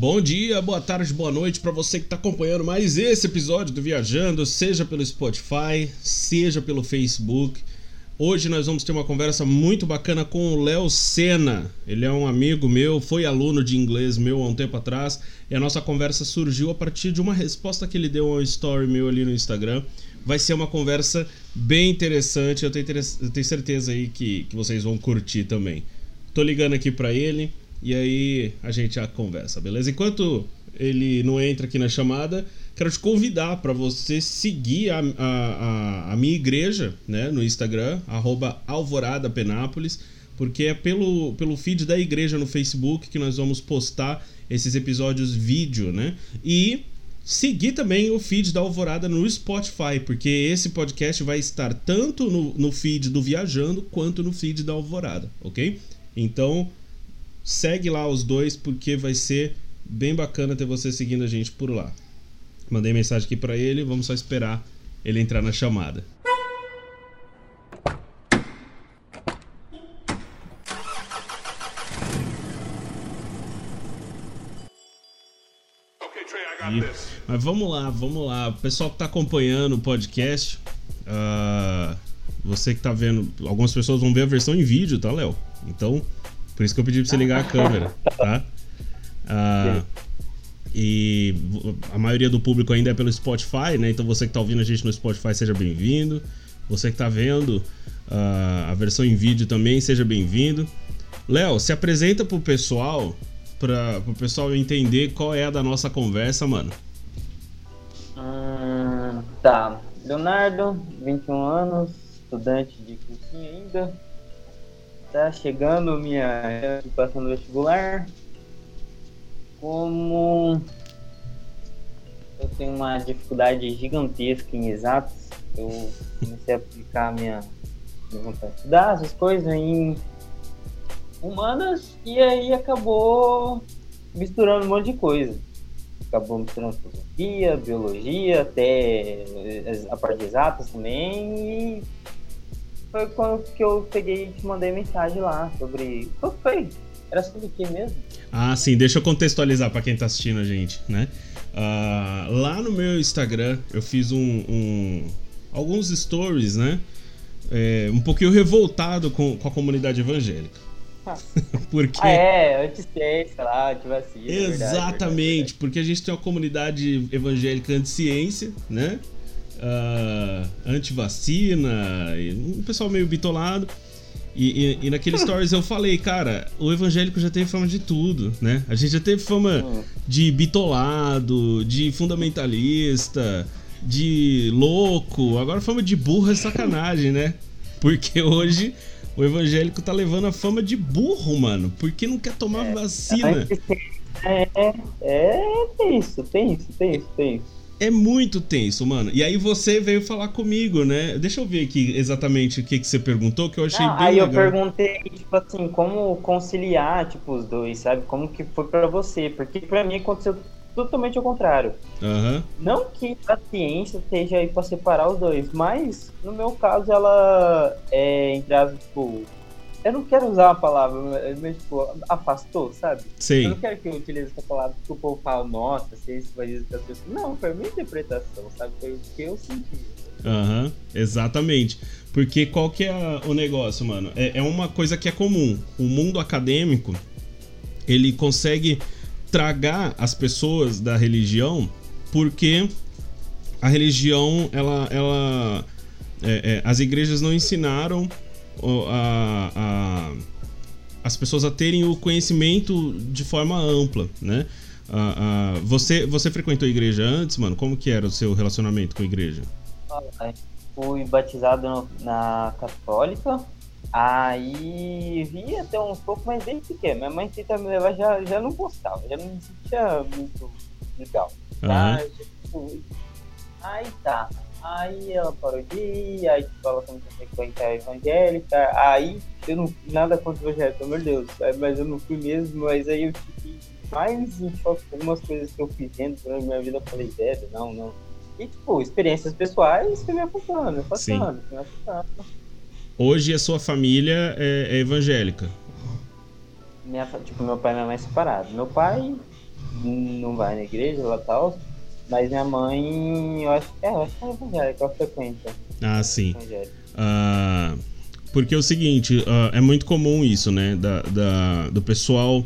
Bom dia, boa tarde, boa noite para você que está acompanhando mais esse episódio do Viajando, seja pelo Spotify, seja pelo Facebook. Hoje nós vamos ter uma conversa muito bacana com o Léo Sena. Ele é um amigo meu, foi aluno de inglês meu há um tempo atrás, e a nossa conversa surgiu a partir de uma resposta que ele deu a um story meu ali no Instagram. Vai ser uma conversa bem interessante, eu tenho, eu tenho certeza aí que, que vocês vão curtir também. Tô ligando aqui para ele e aí a gente já conversa, beleza? Enquanto ele não entra aqui na chamada, quero te convidar para você seguir a, a, a, minha igreja né, no Instagram, Alvorada Penápolis, porque é pelo, pelo feed da igreja no Facebook que nós vamos postar esses episódios vídeo, né? E seguir também o feed da Alvorada no Spotify, porque esse podcast vai estar tanto no, no feed do Viajando quanto no feed da Alvorada, ok? Então segue lá os dois porque vai ser bem bacana ter você seguindo a gente por lá. Mandei mensagem aqui para ele, vamos só esperar ele entrar na chamada. E, mas vamos lá, vamos lá. O pessoal que está acompanhando o podcast, uh, você que está vendo, algumas pessoas vão ver a versão em vídeo, tá, Léo? Então, por isso que eu pedi pra você ligar a câmera, tá? Uh, e a maioria do público ainda é pelo Spotify, né? Então você que está ouvindo a gente no Spotify, seja bem-vindo. Você que está vendo uh, a versão em vídeo também, seja bem-vindo. Léo, se apresenta pro pessoal, para o pessoal entender qual é a da nossa conversa, mano. Hum, tá. Leonardo, 21 anos, estudante de cursinho ainda. Tá chegando minha passando vestibular como eu tenho uma dificuldade gigantesca em exatos, eu comecei a aplicar minha, minha vontade de estudar essas coisas em humanas e aí acabou misturando um monte de coisa. Acabou misturando filosofia, biologia, até a parte de exatas também. E foi quando que eu peguei e te mandei mensagem lá sobre. Qual foi? Era sobre o que mesmo? Ah, sim, deixa eu contextualizar para quem tá assistindo a gente, né? Uh, lá no meu Instagram eu fiz um, um alguns stories, né? É, um pouquinho revoltado com, com a comunidade evangélica. porque... Ah, é, anti-ciência lá, anti-vacina. Exatamente, verdade, porque a gente tem uma comunidade evangélica anti-ciência, né? Uh, anti-vacina, um pessoal meio bitolado. E, e, e naquele stories eu falei, cara, o evangélico já teve fama de tudo, né? A gente já teve fama hum. de bitolado, de fundamentalista, de louco. Agora fama de burro é sacanagem, né? Porque hoje o evangélico tá levando a fama de burro, mano. Porque não quer tomar é, vacina. É, é, é, tem isso, tem isso, tem isso, tem isso é muito tenso, mano. E aí você veio falar comigo, né? Deixa eu ver aqui exatamente o que, que você perguntou, que eu achei Não, bem Aí legal. eu perguntei, tipo assim, como conciliar, tipo, os dois, sabe? Como que foi para você? Porque para mim aconteceu totalmente ao contrário. Uhum. Não que a ciência esteja aí para separar os dois, mas no meu caso ela é, entre as, tipo, eu não quero usar uma palavra, mas tipo, afastou, sabe? Sim. Eu não quero que eu utilize essa palavra que o povo fala, nossa, se isso vai dizer das pessoas. Não, foi a minha interpretação, sabe? Foi o que eu senti. Aham, uhum, exatamente. Porque qual que é o negócio, mano? É, é uma coisa que é comum. O mundo acadêmico, ele consegue tragar as pessoas da religião porque a religião, ela... ela é, é, as igrejas não ensinaram a, a, as pessoas a terem o conhecimento de forma ampla, né? A, você, você frequentou a igreja antes, mano? Como que era o seu relacionamento com a igreja? Fui batizado na católica, aí vi até uns pouco, mas bem pequeno. Minha mãe tenta me levar, já, já não gostava, já não me sentia muito legal. Tá? Uhum. Aí tá. Aí ela parou de ir, aí tipo, ela começou a frequentar evangélica, aí eu não nada contra o evangélico, meu Deus, mas eu não fui mesmo, mas aí eu fiquei mais em choque com algumas coisas que eu fiz dentro da minha vida, eu falei, velho, não, não. E tipo, experiências pessoais foi me afastando, afastando, me afastando. Hoje a sua família é, é evangélica? Minha, tipo, meu pai e minha mãe separados. Meu pai não vai na igreja lá tal. Mas minha mãe, eu acho, é, eu acho que é evangélica, ela frequenta. Ah, sim. Ah, porque é o seguinte, uh, é muito comum isso, né? Da, da do pessoal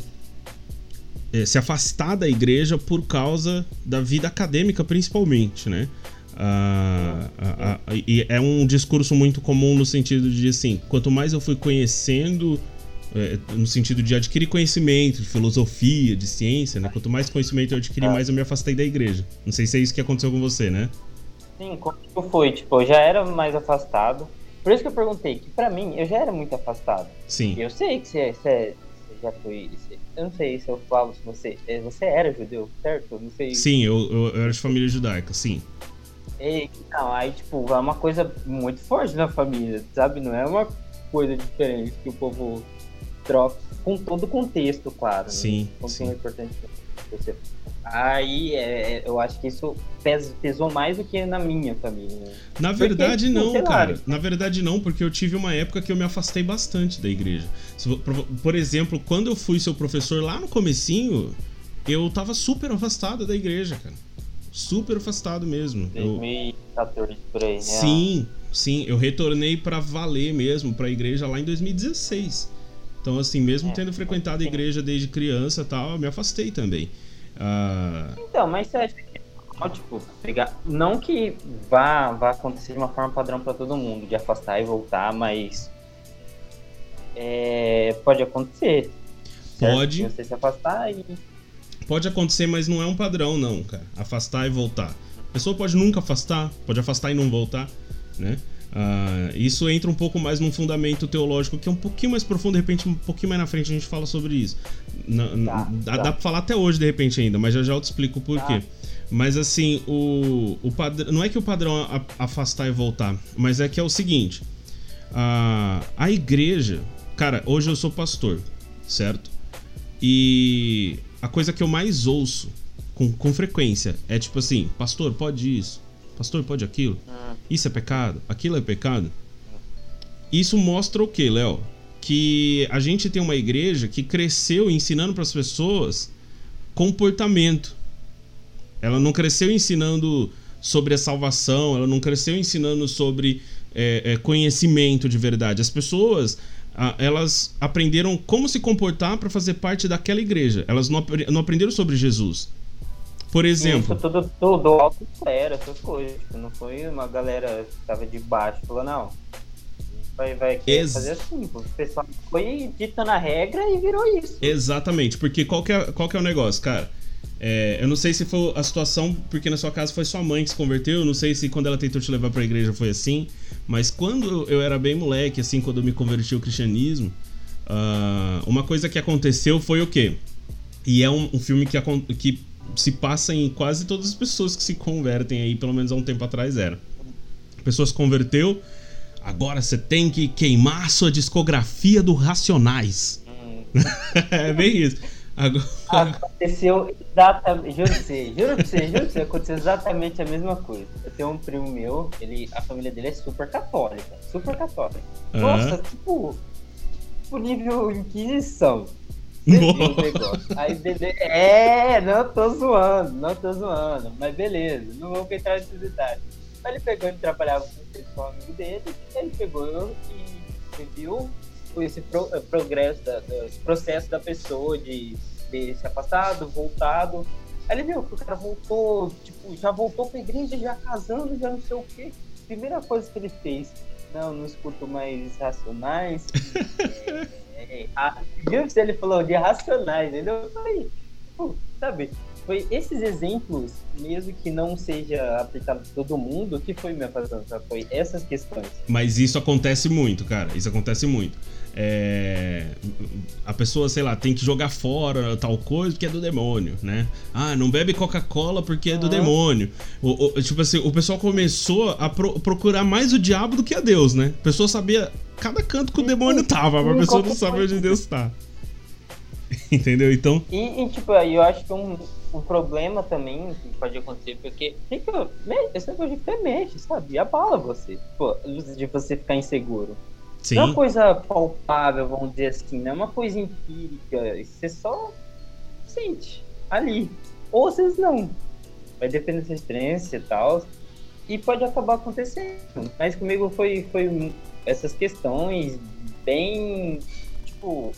é, se afastar da igreja por causa da vida acadêmica, principalmente, né? Ah, ah, ah, e é um discurso muito comum no sentido de assim, quanto mais eu fui conhecendo, é, no sentido de adquirir conhecimento, de filosofia, de ciência, né? Quanto mais conhecimento eu adquiri, mais eu me afastei da igreja. Não sei se é isso que aconteceu com você, né? Sim, como foi? Tipo, eu já era mais afastado. Por isso que eu perguntei, que pra mim, eu já era muito afastado. Sim. Eu sei que você, você, você já foi. Você, eu não sei se eu falo se você. É, você era judeu, certo? Não sei. Sim, eu, eu, eu era de família judaica, sim. E, não, aí, tipo, é uma coisa muito forte na família, sabe? Não é uma coisa diferente que o povo troca, com todo o contexto, claro. Sim. Né? sim. é importante você Aí é, é, eu acho que isso pes, pesou mais do que na minha família. Né? Na verdade, porque, não, cara. Na verdade, não, porque eu tive uma época que eu me afastei bastante da igreja. Por exemplo, quando eu fui seu professor lá no comecinho, eu tava super afastado da igreja, cara. Super afastado mesmo. 2014 eu... por aí, né? Sim, sim. Eu retornei para valer mesmo pra igreja lá em 2016. Então, assim, mesmo é, tendo frequentado a igreja desde criança e tal, eu me afastei também. Uh... Então, mas você acha que tipo, pegar... não que vá, vá acontecer de uma forma padrão para todo mundo, de afastar e voltar, mas é... pode acontecer. Pode. Você se afastar e. Pode acontecer, mas não é um padrão, não, cara. Afastar e voltar. A pessoa pode nunca afastar, pode afastar e não voltar, né? Uh, isso entra um pouco mais num fundamento teológico que é um pouquinho mais profundo, de repente, um pouquinho mais na frente a gente fala sobre isso. tá, dá, tá. dá pra falar até hoje, de repente, ainda, mas já já eu te explico o porquê. Tá. Mas assim, o, o padrão. Não é que o padrão afastar e voltar, mas é que é o seguinte: a, a igreja. Cara, hoje eu sou pastor, certo? E a coisa que eu mais ouço com, com frequência é tipo assim: Pastor, pode isso? Pastor, pode aquilo? Ah. Isso é pecado? Aquilo é pecado? Isso mostra o que, Léo? Que a gente tem uma igreja que cresceu ensinando para as pessoas comportamento. Ela não cresceu ensinando sobre a salvação, ela não cresceu ensinando sobre é, é, conhecimento de verdade. As pessoas elas aprenderam como se comportar para fazer parte daquela igreja. Elas não, não aprenderam sobre Jesus. Por exemplo. Isso tudo, tudo alto era, essas coisas. Não foi uma galera que tava de baixo falou, não. Vai, vai Ex fazer assim. O pessoal foi ditando a regra e virou isso. Exatamente, porque qual que é, qual que é o negócio, cara? É, eu não sei se foi a situação, porque na sua casa foi sua mãe que se converteu, eu não sei se quando ela tentou te levar pra igreja foi assim, mas quando eu era bem moleque, assim, quando eu me converti ao cristianismo, uh, uma coisa que aconteceu foi o quê? E é um, um filme que, que se passa em quase todas as pessoas que se convertem aí, pelo menos há um tempo atrás era. A pessoa se converteu, agora você tem que queimar sua discografia do Racionais. Hum. é bem isso. Agora... Aconteceu exatamente, juro pra você, juro pra você, juro pra você, aconteceu exatamente a mesma coisa. Eu tenho um primo meu, ele, a família dele é super católica, super católica. Nossa, tipo, tipo nível Inquisição. Aí beleza. É, não tô zoando, não tô zoando. Mas beleza, não vou entrar nesses detalhes. Mas ele pegou, ele trabalhava com um amigo dele, ele pegou e viu esse pro, eh, progresso, da, esse processo da pessoa de, de se afastado, voltado. Aí ele viu que o cara voltou, tipo, já voltou pra igreja, já casando, já não sei o quê. Primeira coisa que ele fez, não, não escuto mais racionais. É, a, ele falou de racionais, entendeu? Eu falei, sabe? Foi esses exemplos, mesmo que não seja aplicado a todo mundo, que foi me afastando, Foi essas questões. Mas isso acontece muito, cara. Isso acontece muito. É... A pessoa, sei lá, tem que jogar fora tal coisa porque é do demônio, né? Ah, não bebe Coca-Cola porque é do uhum. demônio. O, o, tipo assim, o pessoal começou a pro, procurar mais o diabo do que a Deus, né? A pessoa sabia cada canto que o demônio tava, mas a pessoa não sabe onde Deus tá. Entendeu? Então. E, e, tipo, eu acho que um, um problema também que pode acontecer, porque fica. Esse negócio de fé mexe, sabe? Abala você. Tipo, de você ficar inseguro. Sim. Não é uma coisa palpável, vamos dizer assim, não é uma coisa empírica. Você só sente. ali. Ou vezes não. Vai depender da sua experiência e tal. E pode acabar acontecendo. Mas comigo foi, foi essas questões bem. Tipo,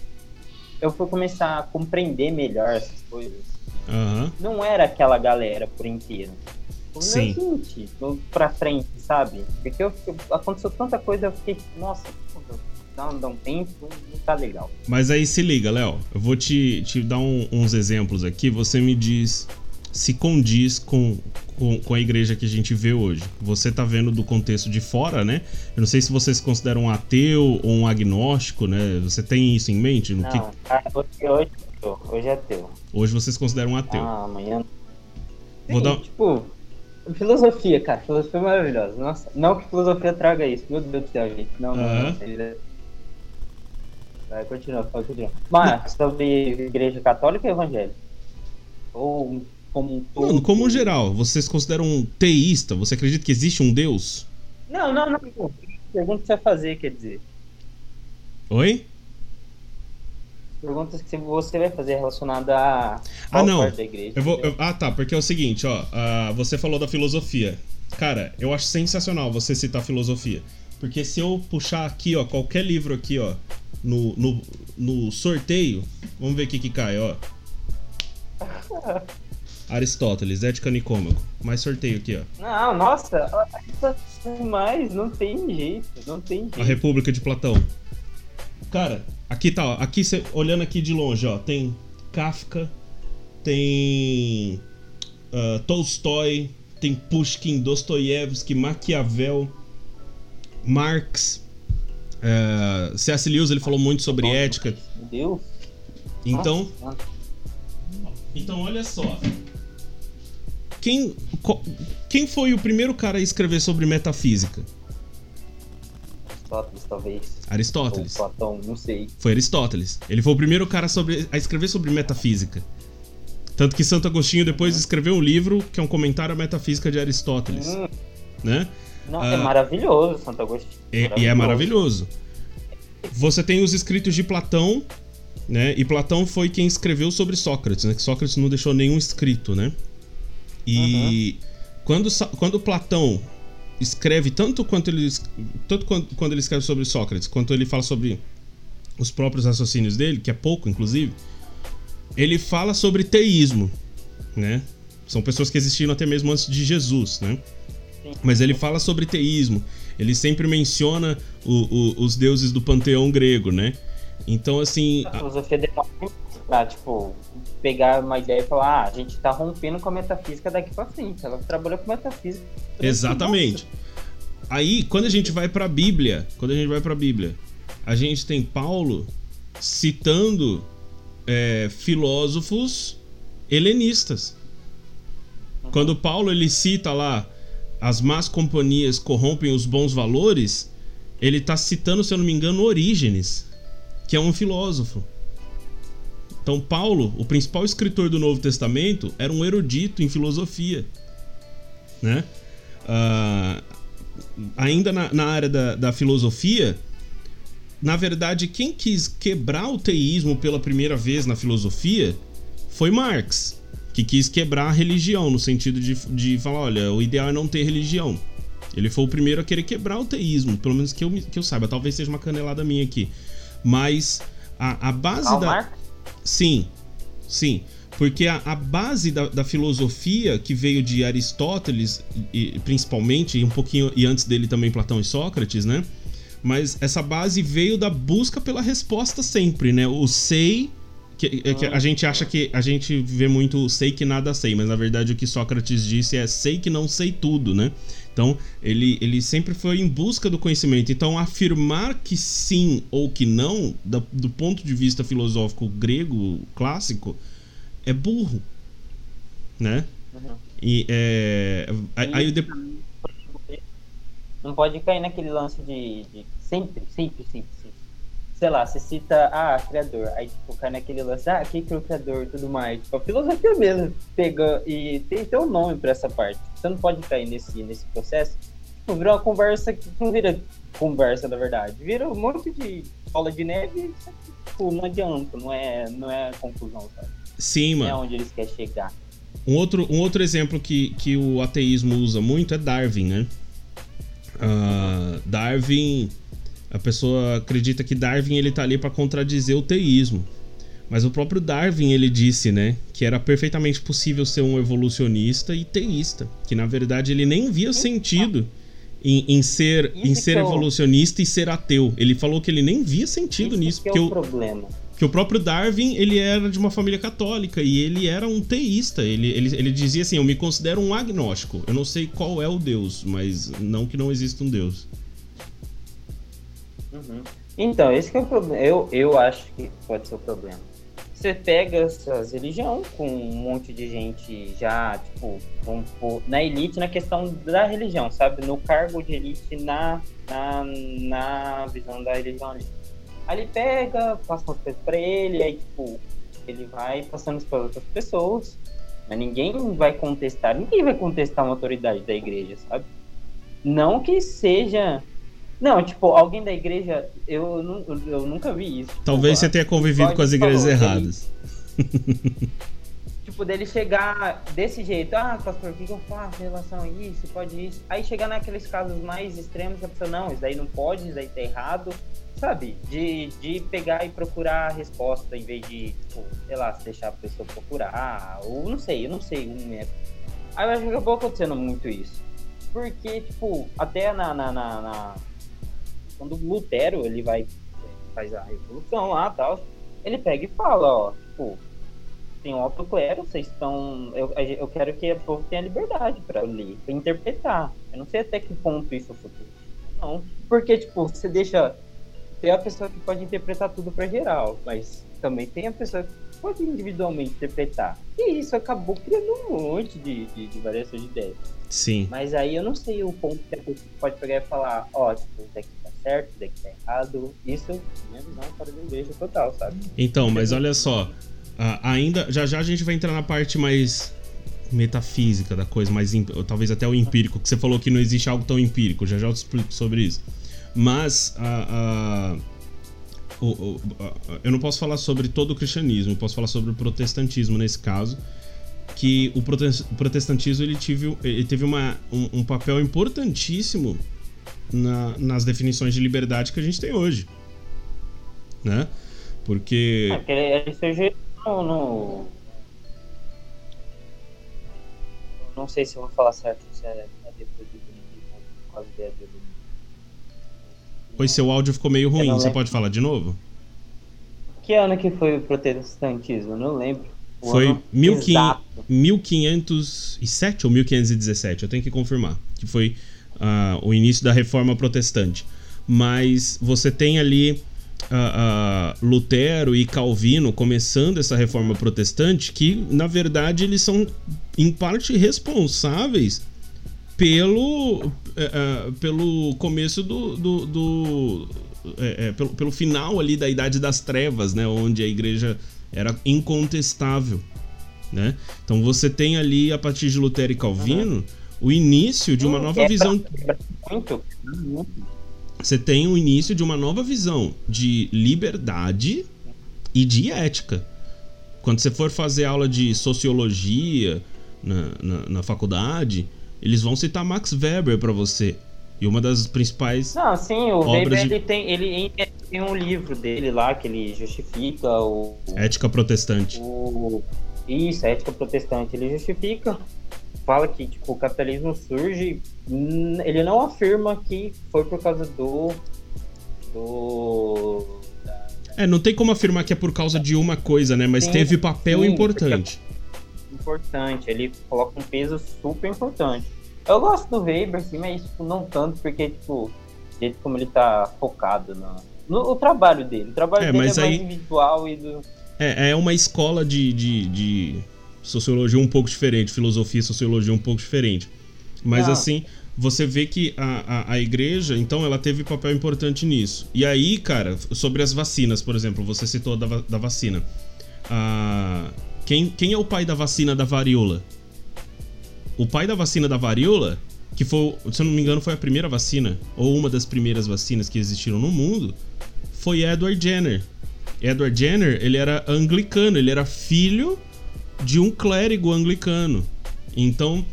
eu fui começar a compreender melhor essas coisas. Uhum. Não era aquela galera por inteiro. Sim. seguinte, pra frente, sabe? Porque eu, aconteceu tanta coisa, eu fiquei, nossa, dá, dá um tempo, não tá legal. Mas aí se liga, Léo. Eu vou te, te dar um, uns exemplos aqui. Você me diz se condiz com, com, com, a igreja que a gente vê hoje. Você tá vendo do contexto de fora, né? Eu não sei se você se considera um ateu ou um agnóstico, né? Você tem isso em mente? No não, que... Ah, hoje, hoje é ateu. Hoje você se considera um ateu. Ah, amanhã. Vou Sim, dar... Tipo, filosofia, cara. Filosofia é maravilhosa. Nossa, não que filosofia traga isso. Meu Deus do céu, gente. Não, não, não. Vai, continua, pode continuar. Mas, sobre igreja católica e evangélica? Ou como um todo? Mano, como geral, você se considera um teísta? Você acredita que existe um Deus? Não, não, não. Pergunta que você vai fazer, quer dizer. Oi? Perguntas que você vai fazer relacionada a Ah, não. parte da igreja. Eu vou, eu- ah, tá, porque é o seguinte, ó. ah, você falou da filosofia. Cara, eu acho sensacional você citar filosofia. Porque se eu puxar aqui, ó, qualquer livro aqui, ó, no, no, no sorteio, vamos ver o que que cai, ó. Aristóteles, Ética Nicômaco. Mais sorteio aqui, ó. Não, nossa, mas não tem jeito, não tem jeito. A República de Platão. Cara, aqui tá, ó. Aqui cê, olhando aqui de longe, ó, tem Kafka, tem ah, Tolstói, tem Pushkin, Dostoiévski, Maquiavel, Marx. eh, C.S. Lewis ele falou muito sobre ética. Meu Deus. Então, Nossa, então olha só. Quem, quem foi o primeiro cara a escrever sobre metafísica? Aristóteles, talvez. Aristóteles. Ou Platão, não sei. Foi Aristóteles. Ele foi o primeiro cara sobre- a escrever sobre metafísica. Tanto que Santo Agostinho depois escreveu um livro que é um comentário à metafísica de Aristóteles, Hum, né? Não, Ah. é maravilhoso, Santo Agostinho. E, e é maravilhoso. Você tem os escritos de Platão, né? E Platão foi quem escreveu sobre Sócrates, né? Que Sócrates não deixou nenhum escrito, né? E quando, Sa- quando Platão escreve tanto quanto ele tanto quando, quando ele escreve sobre Sócrates, quanto ele fala sobre os próprios raciocínios dele, que é pouco, inclusive, ele fala sobre teísmo, né? São pessoas que existiram até mesmo antes de Jesus, né? Sim. Mas ele fala sobre teísmo. Ele sempre menciona o- o- os deuses do panteão grego, né? Então, assim. A filosofia demora muito pra, tipo, pegar uma ideia e falar, ah, a gente tá rompendo com a metafísica daqui pra frente. Ela trabalhou com metafísica. Exatamente. Aí, quando a gente vai pra Bíblia, quando a gente vai pra Bíblia, a gente tem Paulo citando é, filósofos helenistas. Quando Paulo ele cita lá as más companhias corrompem os bons valores, ele tá citando, se eu não me engano, Orígenes, que é um filósofo. Então, Paulo, o principal escritor do Novo Testamento, era um erudito em filosofia, né? Ah, ainda na, na área da, da filosofia, na verdade, quem quis quebrar o teísmo pela primeira vez na filosofia foi Marx, que quis quebrar a religião, no sentido de, de falar: olha, o ideal é não ter religião. Ele foi o primeiro a querer quebrar o teísmo, pelo menos que eu, que eu saiba. Talvez seja uma canelada minha aqui. Mas a, a base Karl da. Marx? Sim, sim. Porque a, a base da, da filosofia que veio de Aristóteles, e, principalmente, e um pouquinho e antes dele também Platão e Sócrates, né? Mas essa base veio da busca pela resposta sempre, né? O sei. Que, é que a gente acha que. A gente vê muito sei que nada sei, mas na verdade o que Sócrates disse é sei que não sei tudo, né? Então, ele, ele sempre foi em busca do conhecimento. Então, afirmar que sim ou que não, da- do ponto de vista filosófico grego clássico, é burro, né? Uhum. E é, aí, aí de- Não pode cair naquele lance de, de sempre, sempre, sempre. Sei lá, você cita, ah, criador. Aí, tipo, cai naquele lance, ah, quem que é o criador e tudo mais. Tipo, a filosofia mesmo pega e tem, tem um nome pra essa parte. Você não pode cair nesse, nesse processo. Tipo, vira uma conversa que não vira conversa, na verdade. Vira um monte de bola de neve e, tipo, não adianta, não é, não é conclusão, sabe? Sim, mano. É onde eles querem chegar. Um outro, um outro exemplo que, que o ateísmo usa muito é Darwin, né? Uh, Darwin, a pessoa acredita que Darwin ele tá ali para contradizer o teísmo. Mas o próprio Darwin ele disse, né, que era perfeitamente possível ser um evolucionista e teísta, que na verdade ele nem via sentido em, em ser, em ser evolucionista e ser ateu. Ele falou que ele nem via sentido Isso nisso, que é porque o, problema. que o próprio Darwin ele era de uma família católica e ele era um teísta. Ele, ele, ele dizia assim: Eu me considero um agnóstico. Eu não sei qual é o Deus, mas não que não exista um Deus. Uhum. Então, esse é o problema. Eu, eu acho que pode ser o problema. Você pega essas religiões com um monte de gente já, tipo, na elite, na questão da religião, sabe? No cargo de elite, na, na, na visão da religião ali. Ele pega, passa umas coisas pra ele, aí, tipo, ele vai passando isso para outras pessoas, mas ninguém vai contestar, ninguém vai contestar uma autoridade da igreja, sabe? Não que seja. Não, tipo, alguém da igreja, eu, nu- eu nunca vi isso. Talvez você tenha convivido igual com as igrejas falou, erradas. tipo, dele chegar desse jeito, ah, pastor, o que, que eu faço em relação a isso? Pode isso. Aí chegar naqueles casos mais extremos, a pessoa, não, isso daí não pode, isso daí tá errado. Sabe? De, de pegar e procurar a resposta em vez de, tipo, sei lá, deixar a pessoa procurar, ou não sei, eu não sei um método. Aí eu acho que acabou acontecendo muito isso. Porque, tipo, até na. na, na, na- Quando o Lutero ele vai faz a revolução lá e tal, ele pega e fala, ó, tipo, tem um alto clero, vocês estão. Eu, eu quero que o povo tenha liberdade para ler, para interpretar. Eu não sei até que ponto isso é futuro. Não. Porque, tipo, você deixa. Tem a pessoa que pode interpretar tudo para geral, mas também tem a pessoa que pode individualmente interpretar. E isso acabou criando um monte de, de, de variação de ideias. Sim. Mas aí eu não sei o ponto que a pessoa pode pegar e falar, ó, tipo, isso tá certo, isso daqui tá errado. Isso, minha visão para a igreja total, sabe? Então, mas olha só. ainda. Já já a gente vai entrar na parte mais metafísica da coisa, mais talvez até o empírico, que você falou que não existe algo tão empírico. Já já eu te explico sobre isso. Mas o- ah, eu não posso falar sobre todo o cristianismo, eu posso falar sobre o protestantismo nesse caso. Que o protestantismo ele teve, ele teve uma, um, um papel importantíssimo na- nas definições de liberdade que a gente tem hoje. Né? Porque. É, porque ele surgiu no, Não sei se eu vou falar certo, se é é depois do do iluminismo. Pois seu áudio ficou meio ruim, você pode falar de novo? Que ano que foi o protestantismo? Eu não lembro. O Foi ano 1500 exato. 1507 ou 1517, eu tenho que confirmar, que foi o início da reforma protestante. Mas você tem ali Lutero e Calvino começando essa reforma protestante, que na verdade eles são em parte responsáveis pelo, eh, eh, pelo começo do. do, do- eh, eh, pelo, pelo final ali da Idade das Trevas, né? Onde a igreja era incontestável. Né? Então você tem ali, a partir de Lutero e Calvino, o início de uma nova quebra- visão. quebra Muito. muito. Você tem o início de uma nova visão de liberdade e de ética. Quando você for fazer aula de sociologia na, na, na faculdade, eles vão citar Max Weber para você. E uma das principais. Não, sim, o Weber de- ele tem, ele tem um livro dele lá que ele justifica o, Ética protestante. o isso, a ética protestante. Ele justifica, fala que tipo o capitalismo surge, ele não afirma que foi por causa do do É, não tem como afirmar que é por causa de uma coisa, né? Mas Sim, teve papel sim, importante. importante, ele coloca um peso super importante. Eu gosto do Weber, sim, mas tipo, não tanto, porque, tipo, jeito como ele tá focado no, no o trabalho dele. O trabalho É, dele é mais aí- individual e do. É, é uma escola de, de, de sociologia um pouco diferente, filosofia e sociologia um pouco diferente. Mas Ah. assim, você vê que a, a, a igreja, então, ela teve papel importante nisso. E aí, cara, sobre as vacinas, por exemplo, você citou da, da vacina. Ah, quem, quem é o pai da vacina da varíola? O pai da vacina da varíola, que foi, se eu não me engano, foi a primeira vacina, ou uma das primeiras vacinas que existiram no mundo, foi Edward Jenner. Edward Jenner, ele era anglicano, ele era filho de um clérigo anglicano. Então,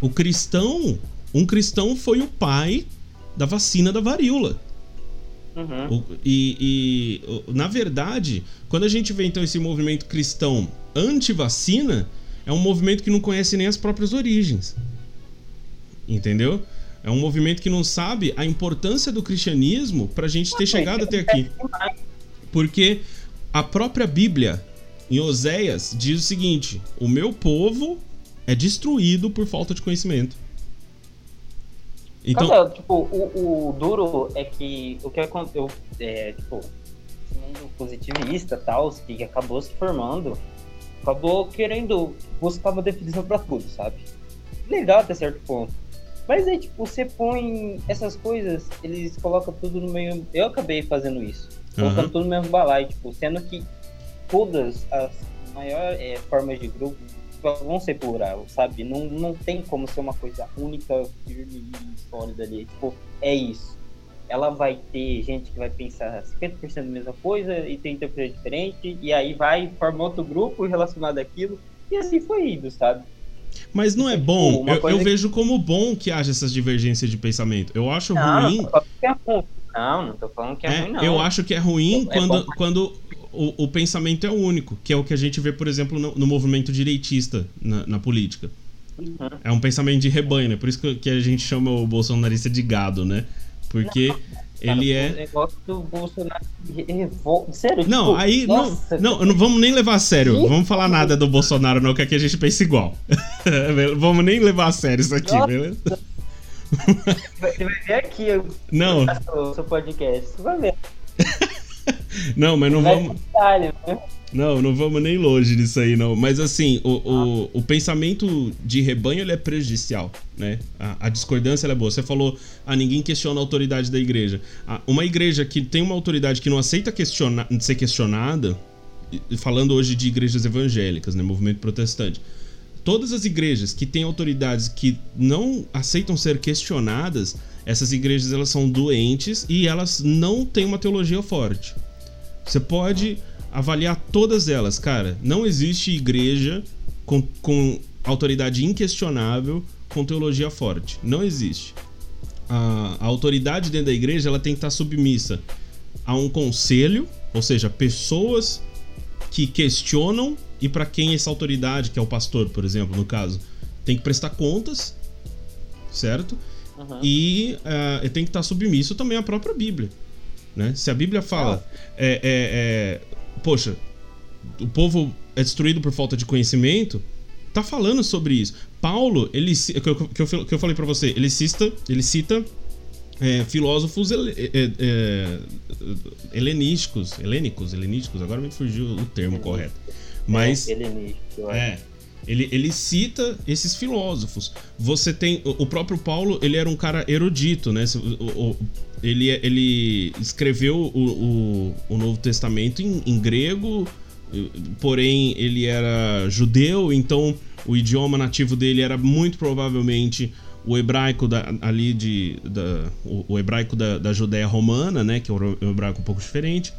o cristão, um cristão foi o pai da vacina da varíola. Uhum. E, e, na verdade, quando a gente vê então esse movimento cristão anti-vacina, é um movimento que não conhece nem as próprias origens. Entendeu? É um movimento que não sabe a importância do cristianismo para a gente ter chegado até aqui. Porque a própria Bíblia, em Oséias, diz o seguinte: O meu povo é destruído por falta de conhecimento. Então, tipo, o, o, duro é que o que aconteceu, é, tipo, mundo positivista tal, que acabou se formando, acabou querendo buscar uma definição para tudo, sabe? Legal até certo ponto. Mas aí, tipo, você põe essas coisas, eles colocam tudo no meio. Eu acabei fazendo isso. Colocando uhum. tudo no mesmo balaio, tipo, sendo que todas as maiores é, formas de grupo vão ser plural, sabe? Não, não tem como ser uma coisa única, firme e sólida ali. Tipo, é isso. Ela vai ter gente que vai pensar 50% da mesma coisa e 30% diferente, e aí vai formar outro grupo relacionado àquilo, e assim foi indo, sabe? Mas não é tipo, bom. Eu, eu que... vejo como bom que haja essas divergências de pensamento. Eu acho não, ruim. Não, não, tô falando que é, é ruim, não. Eu acho que é ruim é quando, quando o, o, pensamento é único, que é o que a gente vê, por exemplo, no, no movimento direitista na, na política. Uhum. É um pensamento de rebanho, né? Por isso que, que, a gente chama o bolsonarista de gado, né? Porque não, ele é. O negócio do Bolsonaro Sério? Não, tipo, aí. Nossa, não, não, não vamos nem levar a sério. Vamos falar nada do Bolsonaro, não, que aqui a gente pensa igual. vamos nem levar a sério isso aqui, nossa. beleza? Você vai ver aqui não. o seu podcast. Você vai ver. não, mas não vamos. Não, não vamos nem longe disso aí, não. Mas assim, o, o, o pensamento de rebanho ele é prejudicial, né? A, a discordância é boa. Você falou, ah, ninguém questiona a autoridade da igreja. Ah, uma igreja que tem uma autoridade que não aceita questionar, ser questionada, falando hoje de igrejas evangélicas, né? Movimento protestante. Todas as igrejas que têm autoridades que não aceitam ser questionadas, essas igrejas elas são doentes e elas não têm uma teologia forte. Você pode avaliar todas elas, cara. Não existe igreja com, com autoridade inquestionável com teologia forte. Não existe. A, a, autoridade dentro da igreja ela tem que estar submissa a um conselho, ou seja, pessoas que questionam e para quem essa autoridade, que é o pastor, por exemplo, no caso, tem que prestar contas, certo? Uhum. E uh, tem que estar submisso também à própria Bíblia. Né? Se a Bíblia fala, é, é, é, poxa, o povo é destruído por falta de conhecimento, tá falando sobre isso. Paulo, ele que eu, que eu, falei para você, ele cita, ele cita é, filósofos é, é, helenísticos, helênicos, helenísticos, agora me fugiu o termo correto. Mas é, ele, ele cita esses filósofos. Você tem o próprio Paulo, ele era um cara erudito, né? Ele, ele escreveu o, o, o Novo Testamento em, em, grego, porém ele era judeu, então o idioma nativo dele era muito provavelmente o hebraico da, ali de da, o, o, hebraico da, da Judéia romana, né, que é um hebraico um pouco diferente.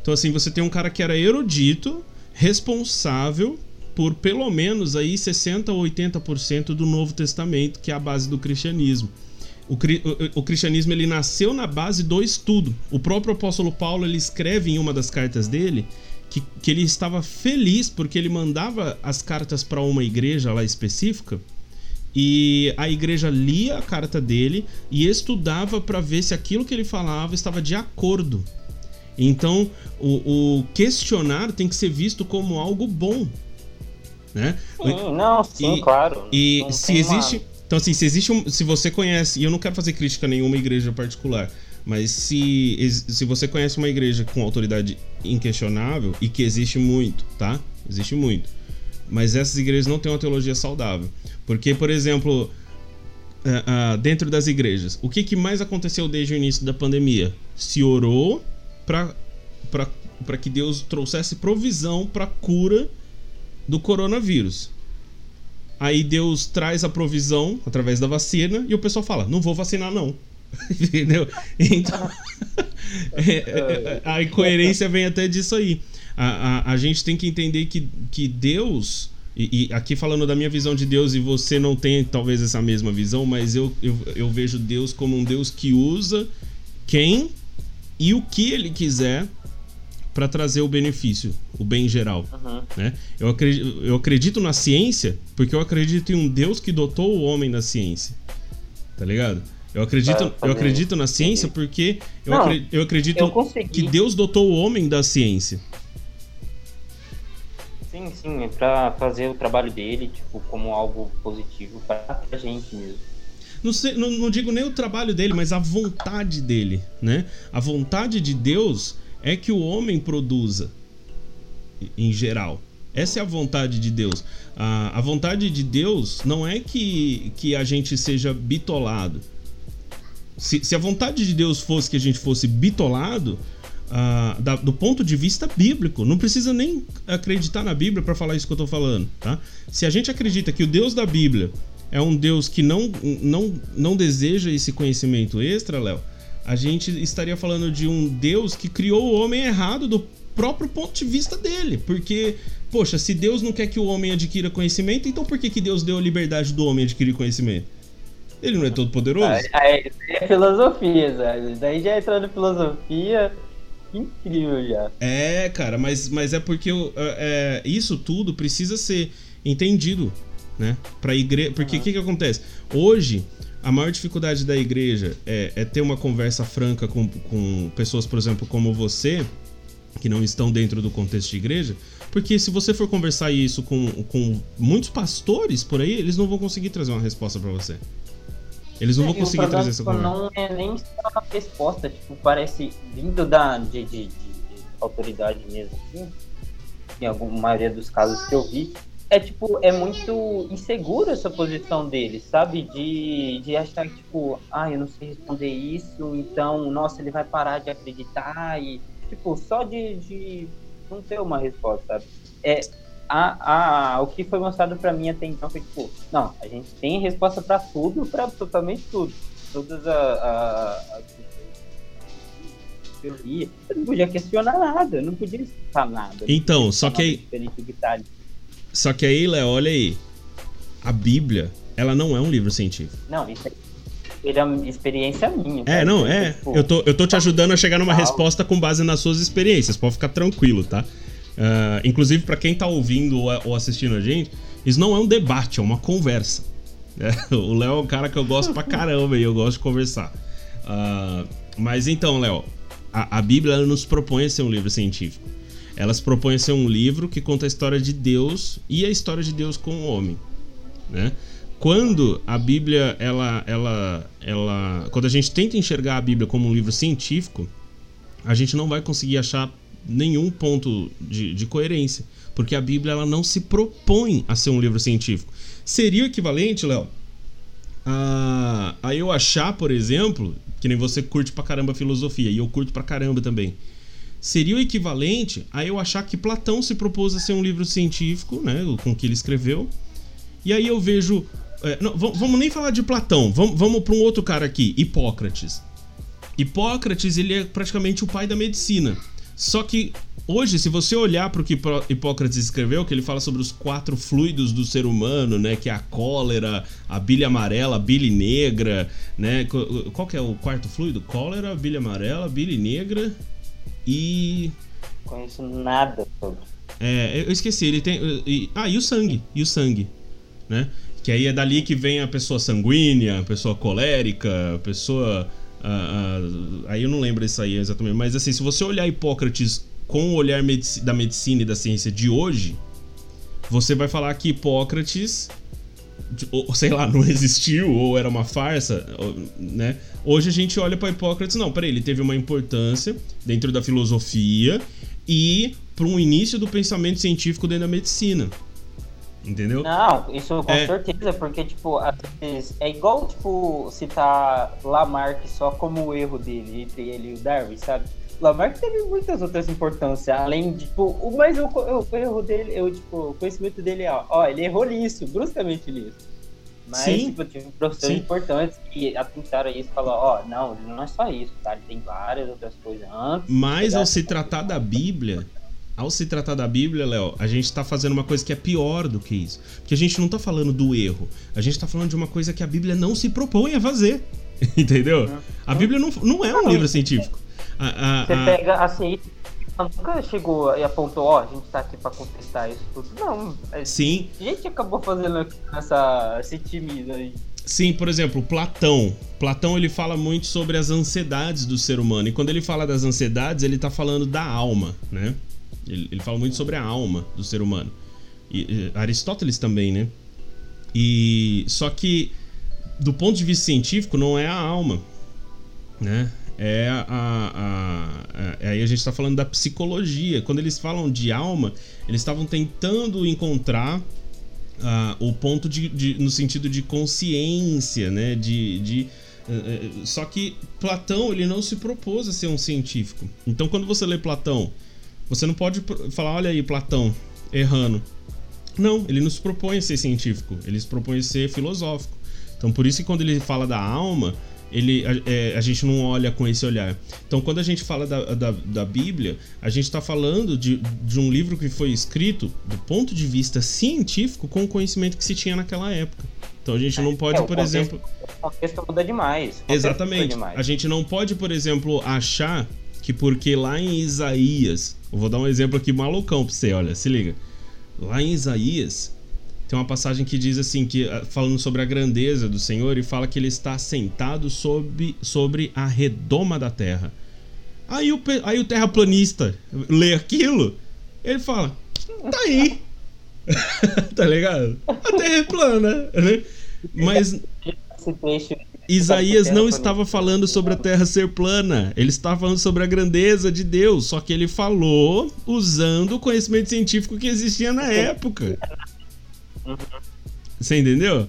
Então assim, você tem um cara que era erudito, responsável por pelo menos aí 60 ou 80% do Novo Testamento, que é a base do cristianismo. O, o, o, cristianismo ele nasceu na base do estudo. O próprio apóstolo Paulo ele escreve em uma das cartas dele que, que ele estava feliz porque ele mandava as cartas para uma igreja lá específica e a igreja lia a carta dele e estudava para ver se aquilo que ele falava estava de acordo. Então, o, o questionar tem que ser visto como algo bom, né? Sim, não, sim, e, claro. E se existe, uma... Então, assim, se existe um, Se você conhece, e eu não quero fazer crítica a nenhuma igreja particular, mas se, se você conhece uma igreja com autoridade inquestionável, e que existe muito, tá? Existe muito. Mas essas igrejas não têm uma teologia saudável. Porque, por exemplo, uh, uh, dentro das igrejas, o que, que mais aconteceu desde o início da pandemia? Se orou para que Deus trouxesse provisão para cura do coronavírus. Aí Deus traz a provisão através da vacina e o pessoal fala: não vou vacinar, não. Entendeu? Então, É, é, a incoerência vem até disso aí. A, a, a gente tem que entender que, que Deus. E, e, aqui falando da minha visão de Deus, e você não tem talvez essa mesma visão, mas eu, eu, eu vejo Deus como um Deus que usa quem e o que ele quiser para trazer o benefício, o bem geral. Uhum. Né? Eu, acredito, eu acredito na ciência porque eu acredito em um Deus que dotou o homem da ciência. Tá ligado? Eu acredito, eu acredito na ciência porque eu, Não, acredito, eu acredito eu que Deus dotou o homem da ciência. Sim, sim, é pra fazer o trabalho dele, tipo, como algo positivo pra gente mesmo. Não, sei, não, não digo nem o trabalho dele, mas a vontade dele, né? A vontade de Deus é que o homem produza, em geral. Essa é a vontade de Deus. A, a vontade de Deus não é que, que a gente seja bitolado. Se, se a vontade de Deus fosse que a gente fosse bitolado, uh, da, do ponto de vista bíblico, não precisa nem acreditar na Bíblia para falar isso que eu estou falando, tá? Se a gente acredita que o Deus da Bíblia é um Deus que não, não, não deseja esse conhecimento extra, Léo, a gente estaria falando de um Deus que criou o homem errado do próprio ponto de vista dele. Porque, poxa, se Deus não quer que o homem adquira conhecimento, então por que, que Deus deu a liberdade do homem adquirir conhecimento? Ele não é todo poderoso? É, é filosofia, Zé. Daí já entrou na filosofia. Incrível já. É, cara, mas, mas é porque é, isso tudo precisa ser entendido, né? Pra igreja. Porque o uhum. que, que acontece? Hoje, a maior dificuldade da igreja é, é ter uma conversa franca com, com pessoas, por exemplo, como você, que não estão dentro do contexto de igreja, porque se você for conversar isso com, com muitos pastores por aí, eles não vão conseguir trazer uma resposta para você. Eles não é, vão conseguir trazer essa conversa. Não é nem uma resposta, tipo, parece vindo da, de, de, de, de autoridade mesmo, assim, em alguma maioria dos casos que eu vi, é tipo, é muito inseguro essa posição dele, sabe? De, de achar que, tipo, ah, eu não sei responder isso, então, nossa, ele vai parar de acreditar e, tipo, só de, de não ter uma resposta, sabe? É, a, a, o que foi mostrado para mim até então foi, tipo, não, a gente tem resposta para tudo, para totalmente tudo. Todas as teoria, eu não podia questionar nada, eu não podia explicar nada. Então, só que aí... Só que aí, Léo, olha aí. A Bíblia, ela não é um livro científico. Não, isso é uma experiência minha. É, não, é. Tipo, eu tô, eu tô te ajudando a chegar numa resposta com base nas suas experiências. Pode ficar tranquilo, tá? Uh, inclusive, para quem tá ouvindo ou assistindo a gente, isso não é um debate, é uma conversa. É, o Léo é um cara que eu gosto pra caramba e eu gosto de conversar. Uh, mas então, Léo, a, a Bíblia nos propõe a ser um livro científico. Elas propõem ser um livro que conta a história de Deus e a história de Deus com o homem, né? Quando a Bíblia, ela, ela, ela, quando a gente tenta enxergar a Bíblia como um livro científico, a gente não vai conseguir achar nenhum ponto de, de coerência, porque a Bíblia ela não se propõe a ser um livro científico. Seria o equivalente, Léo, a, a eu achar, por exemplo, que nem você curte pra caramba filosofia, e eu curto pra caramba também seria o equivalente a eu achar que Platão se propôs a ser um livro científico, né, com o que ele escreveu. E aí eu vejo. É, não, vamos nem falar de Platão, vamos, vamos para um outro cara aqui, Hipócrates. Hipócrates ele é praticamente o pai da medicina. Só que hoje, se você olhar para o que Hipócrates escreveu, que ele fala sobre os quatro fluidos do ser humano, né, que é a cólera, a bile amarela, a bile negra, né? Qual que é o quarto fluido? Cólera, bile amarela, bile negra e. Conheço nada sobre. É, eu esqueci, ele tem. E, ah, e o sangue. E o sangue. Né? Que aí é dali que vem a pessoa sanguínea, a pessoa colérica, a pessoa. aí eu não lembro isso aí exatamente. Mas assim, se você olhar Hipócrates com o olhar medici da medicina e da ciência de hoje, você vai falar que Hipócrates ou sei lá, não existiu ou era uma farsa, né? Hoje a gente olha para Hipócrates, não, peraí, ele teve uma importância dentro da filosofia e para um início do pensamento científico dentro da medicina. Entendeu? Não, isso com é... certeza, porque, tipo, às vezes é igual, tipo, citar Lamarck só como o erro dele, entre ele e o Darwin, sabe? Lamarck teve muitas outras importâncias, além de, tipo, o, mas o, erro dele, eu, tipo, o conhecimento dele é, ó, ele errou nisso, bruscamente nisso. Mas, Sim. tipo, eu tive professores Sim. importantes que atentaram isso e falaram, ó, não, não é só isso, tá? Ele tem várias outras coisas antes. Mas ao se tratar da Bíblia, ao se tratar da Bíblia, Léo, a gente tá fazendo uma coisa que é pior do que isso. Porque a gente não tá falando do erro. A gente tá falando de uma coisa que a Bíblia não se propõe a fazer. Entendeu? A Bíblia não, não é um livro científico. A- a- Você a- pega a ela nunca chegou e apontou, ó, a gente tá aqui pra contestar isso tudo. Não, a Sim, gente acabou fazendo essa, esse time aí. Sim, por exemplo, Platão. Platão ele fala muito sobre as ansiedades do ser humano. E quando ele fala das ansiedades, ele tá falando da alma, né? Ele, ele fala muito sobre a alma do ser humano. E, e Aristóteles também, né? E só que do ponto de vista científico não é a alma, né? É a, a- a- a- aí a gente está falando da psicologia. Quando eles falam de alma, eles estavam tentando encontrar ah, o ponto de, de- no sentido de consciência, né? De, de eh, eh, só que Platão ele não se propôs a ser um científico. Então quando você lê Platão, você não pode falar, olha aí Platão errando. Não, ele não se propõe a ser científico. Ele se propõe a ser filosófico. Então por isso que quando ele fala da alma ele, a, é, a gente não olha com esse olhar. Então, quando a gente fala da, da, da Bíblia, a gente está falando de, de um livro que foi escrito do ponto de vista científico com o conhecimento que se tinha naquela época. Então, a gente não pode, É, por contexto- exemplo. O contexto muda demais. contexto muda Exatamente. demais. A gente não pode, por exemplo, achar que porque lá em Isaías. Eu vou dar um exemplo aqui malucão pra você, olha, se liga. Lá em Isaías, tem uma passagem que diz assim, que ah, falando sobre a grandeza do Senhor, e fala que ele está sentado sobre, sobre a redoma da terra. Aí o, aí o terraplanista lê aquilo, ele fala, tá aí. tá ligado? A terra é plana, né? Mas. Isaías não estava falando sobre a terra ser plana, ele estava falando sobre a grandeza de Deus, só que ele falou usando o conhecimento científico que existia na época. Você entendeu?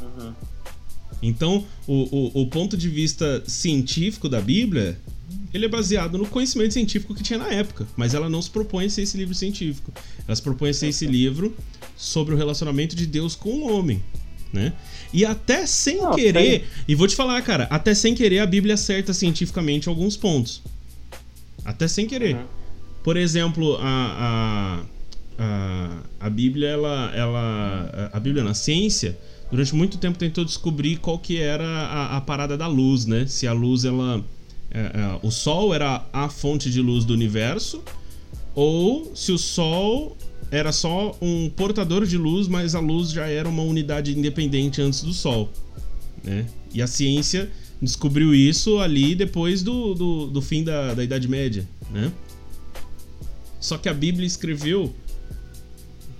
Uhum. Então, o, o, o ponto de vista científico da Bíblia, ele é baseado no conhecimento científico que tinha na época, mas ela não se propõe a ser esse livro científico. Ela se propõe a ser esse livro sobre o relacionamento de Deus com o homem, né? E até sem querer, e vou te falar, cara, até sem querer a Bíblia acerta cientificamente alguns pontos. Até sem querer. Uhum. Por exemplo, a, a, a, Bíblia, ela, ela. A Bíblia na ciência, durante muito tempo tentou descobrir qual que era a, a parada da luz, né? Se a luz, ela. é, é, o Sol era a fonte de luz do universo, ou se o Sol era só um portador de luz, mas a luz já era uma unidade independente antes do Sol. Né? E a ciência descobriu isso ali depois do, do, do fim da, da Idade Média. Né? Só que a Bíblia escreveu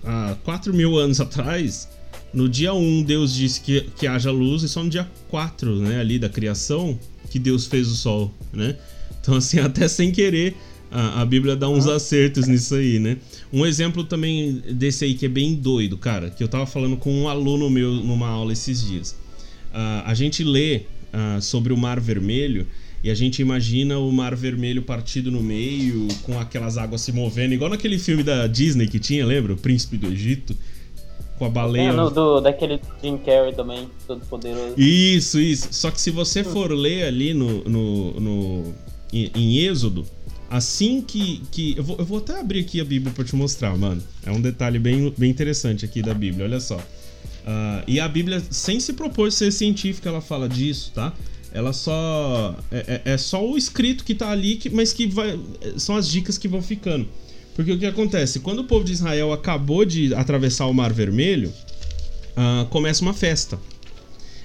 há 4 mil anos atrás. No dia 1, Deus disse que, que haja luz, e só no dia 4 né, ali da criação que Deus fez o sol. Né? Então, assim, até sem querer, a, a Bíblia dá uns acertos nisso aí, né? Um exemplo também desse aí que é bem doido, cara, que eu tava falando com um aluno meu numa aula esses dias. Ah, a gente lê ah, sobre o Mar Vermelho e a gente imagina o Mar Vermelho partido no meio, com aquelas águas se movendo, igual naquele filme da Disney que tinha, lembra? O Príncipe do Egito, com a baleia. É, no, do, daquele Jim Carrey também, todo poderoso. Isso, isso. Só que se você for ler ali no, no, no- em, em Êxodo, assim que. que eu, vou, eu vou até abrir aqui a Bíblia pra te mostrar, mano. É um detalhe bem, bem interessante aqui da Bíblia, olha só. Ah, e a Bíblia, sem se propor ser científica, ela fala disso, tá? Ela só. É, é- é só o escrito que tá ali, que- mas que vai. São as dicas que vão ficando. Porque o que acontece? Quando o povo de Israel acabou de atravessar o Mar Vermelho, ah, começa uma festa.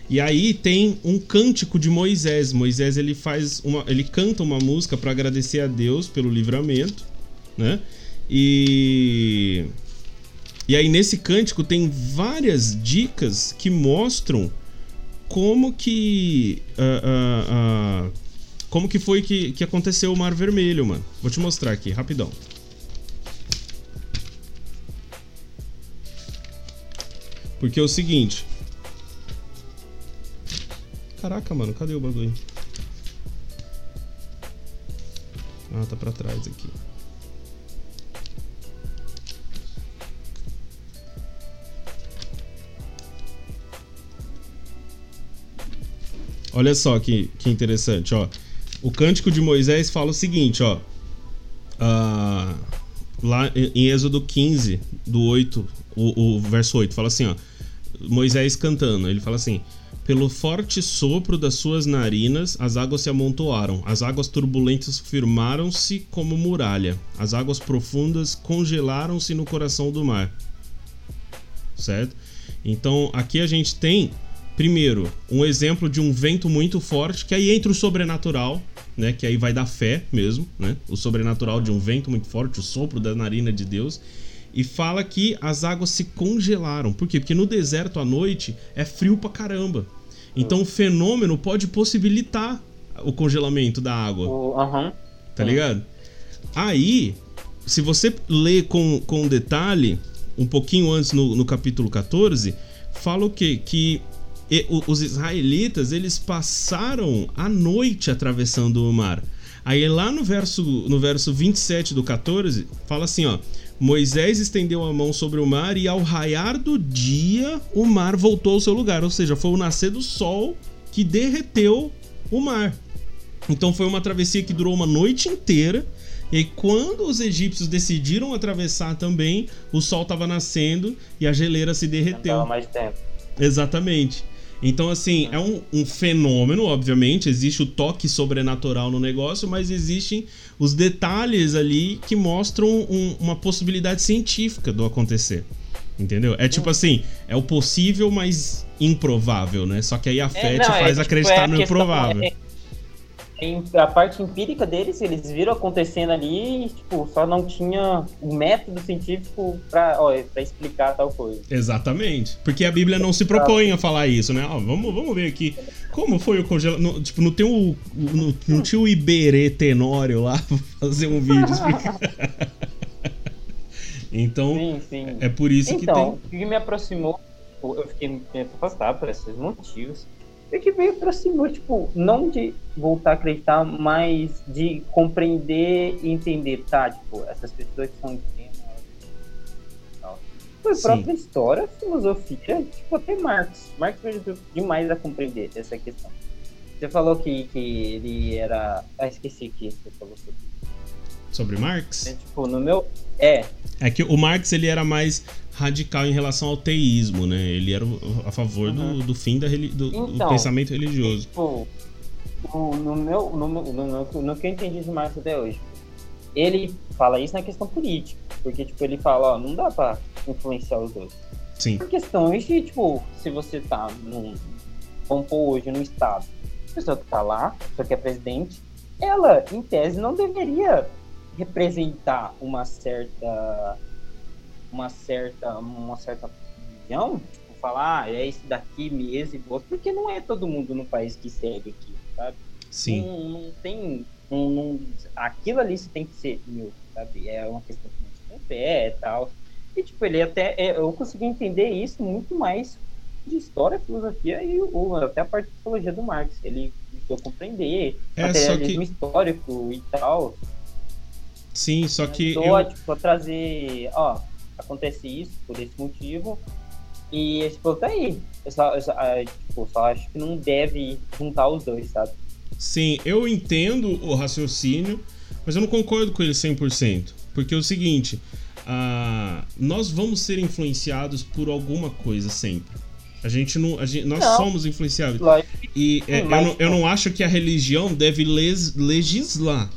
E aí tem um cântico de Moisés. Moisés ele faz uma, ele canta uma música para agradecer a Deus pelo livramento, né? E e aí nesse cântico tem várias dicas que mostram como que ah, ah, ah, como que foi que, que aconteceu o Mar Vermelho, mano. Vou te mostrar aqui rapidão. Porque é o seguinte, Caraca, mano, cadê o bagulho? Ah, tá pra trás aqui. Olha só que, que interessante, ó. O cântico de Moisés fala o seguinte, ó. Uh, lá em Êxodo 15, do 8, o, o verso 8, fala assim, ó. Moisés cantando, ele fala assim: Pelo forte sopro das suas narinas, as águas se amontoaram, as águas turbulentas firmaram-se como muralha, as águas profundas congelaram-se no coração do mar. Certo? Então aqui a gente tem, primeiro, um exemplo de um vento muito forte, que aí entra o sobrenatural, né? Que aí vai dar fé mesmo, né? O sobrenatural de um vento muito forte, o sopro da narina de Deus e fala que as águas se congelaram. Por quê? Porque no deserto à noite é frio pra caramba. Então o fenômeno pode possibilitar o congelamento da água. Uhum. Tá ligado? Aí, se você lê com, com detalhe, um pouquinho antes no, no capítulo 14, fala o quê? Que e, o, os israelitas eles passaram a noite atravessando o mar. Aí lá no verso, no verso 27 do 14, fala assim, ó. Moisés estendeu a mão sobre o mar e ao raiar do dia o mar voltou ao seu lugar, ou seja, foi o nascer do sol que derreteu o mar. Então foi uma travessia que durou uma noite inteira. E aí, quando os egípcios decidiram atravessar também, o sol estava nascendo e a geleira se derreteu. Não mais tempo. Exatamente. Então, assim, é um, um, fenômeno, obviamente, existe o toque sobrenatural no negócio, mas existem os detalhes ali que mostram um, uma possibilidade científica do acontecer. Entendeu? É tipo assim, é o possível, mas improvável, né? Só que aí a fé é, não, te faz é, acreditar tipo, é no improvável. A parte empírica deles, eles viram acontecendo ali e, tipo, só não tinha o método científico pra, ó, pra explicar tal coisa. Exatamente. Porque a Bíblia não se propõe a falar isso, né? Ó, vamos, vamos ver aqui como foi o congelamento. Tipo, não tem o. No, não tinha o Iberê Tenório lá pra fazer um vídeo explicando. então, sim, sim. é por isso então, que tem. Então, o que me aproximou, eu fiquei afastado por esses motivos é que veio aproximou, tipo, não de voltar a acreditar, mas de compreender e entender, tá? Tipo, essas pessoas que são foi a própria história, filosofia, tipo, até Marx. Marx me ajudou demais a compreender essa questão. Você falou que, que ele era. Ah, esqueci que você falou sobre Sobre Marx? É, tipo, no meu. É. É que o Marx ele era mais radical em relação ao teísmo, né? Ele era a favor uhum. do, do fim da, do, então, do pensamento religioso. Tipo, no, meu, no, no, no, no que eu entendi de Marx até hoje, ele fala isso na questão política. Porque, tipo, ele fala, ó, não dá pra influenciar os dois. Sim. A questão é que, tipo, se você tá num. Vamos pôr hoje no Estado. A pessoa que tá lá, a pessoa que é presidente, ela, em tese, não deveria representar uma certa uma certa, uma certa visão, tipo, falar, ah, é isso daqui mesmo, porque não é todo mundo no país que segue aqui, sabe? Sim. Não, não tem. Não, não, aquilo ali tem que ser meu, sabe? É uma questão de fé e tal. E, tipo, ele até. É, eu consegui entender isso muito mais de história, filosofia e ou, até a parte de psicologia do Marx. Ele a compreender é, materialismo que... histórico e tal. Sim, só que. Então, eu... tipo, trazer. Ó, acontece isso por esse motivo. E esse ponto tá aí. Eu só, eu só, ah, tipo, só acho que não deve juntar os dois, sabe? Sim, eu entendo o raciocínio, mas eu não concordo com ele 100%. Porque é o seguinte, uh, nós vamos ser influenciados por alguma coisa sempre. A gente não. A gente, nós não. somos influenciáveis. E é, eu, não, eu não acho que a religião deve les, legislar.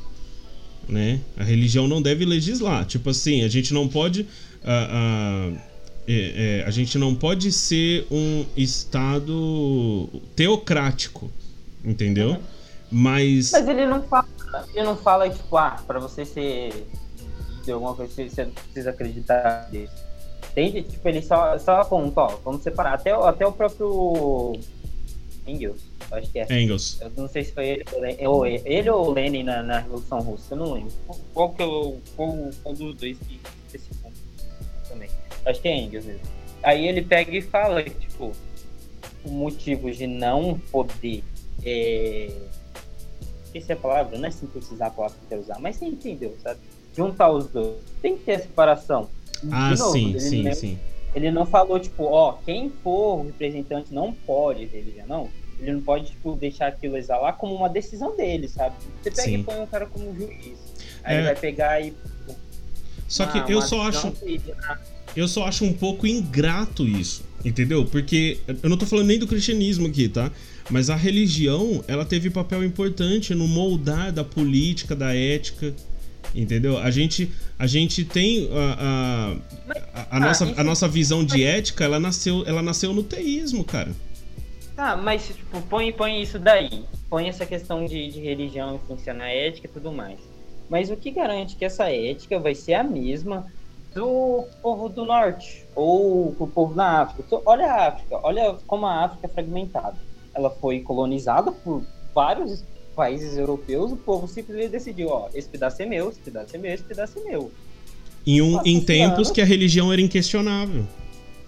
Né? A religião não deve legislar. Tipo assim, a gente não pode a, é, é, a gente não pode ser um Estado teocrático, entendeu? Uhum. Mas. Mas ele não fala, ele não fala, tipo, ah, pra você ser de alguma coisa, você precisa acreditar nisso. Entende? Tipo, ele só, só aponta, ó, vamos separar. Até, até o próprio Engels, acho que é. Engels. Eu não sei se foi ele ou, ele ou Lenin na, na Revolução Russa, eu não lembro. Qual que é o. Qual, qual dos dois que Acho que é Engels mesmo. Aí ele pega e fala, tipo, o motivo de não poder. É... Esqueci a palavra, não é simplificar a palavra que eu quero usar, mas você entendeu, sabe? Juntar os dois. Tem que ter a separação. Ah, novo, sim, sim, não, sim. Ele não falou, tipo, ó, quem for representante não pode religião, não. Ele não pode, tipo, deixar aquilo exalar como uma decisão dele, sabe? Você pega Sim. e põe um cara como juiz. Aí É. ele vai pegar e. Só que eu só acho. que- Eu só acho um pouco ingrato isso, entendeu? Porque eu não tô falando nem do cristianismo aqui, tá? Mas a religião, ela teve papel importante no moldar da política, da ética, entendeu? A gente, a gente tem a, a, a, a ah, nossa, isso- a nossa visão de ética, ela nasceu, ela nasceu no teísmo, cara. Tá, mas tipo, põe, põe isso daí. Põe essa questão de, de religião influenciar na ética e tudo mais. Mas o que garante que essa ética vai ser a mesma do povo do norte ou do povo na África? Então, Olha a África, olha como a África é fragmentada. Ela foi colonizada por vários países europeus, o povo simplesmente decidiu, ó, esse pedaço é meu, esse pedaço é meu, esse pedaço é meu. Em, um, Nossa em tempos que a religião era inquestionável.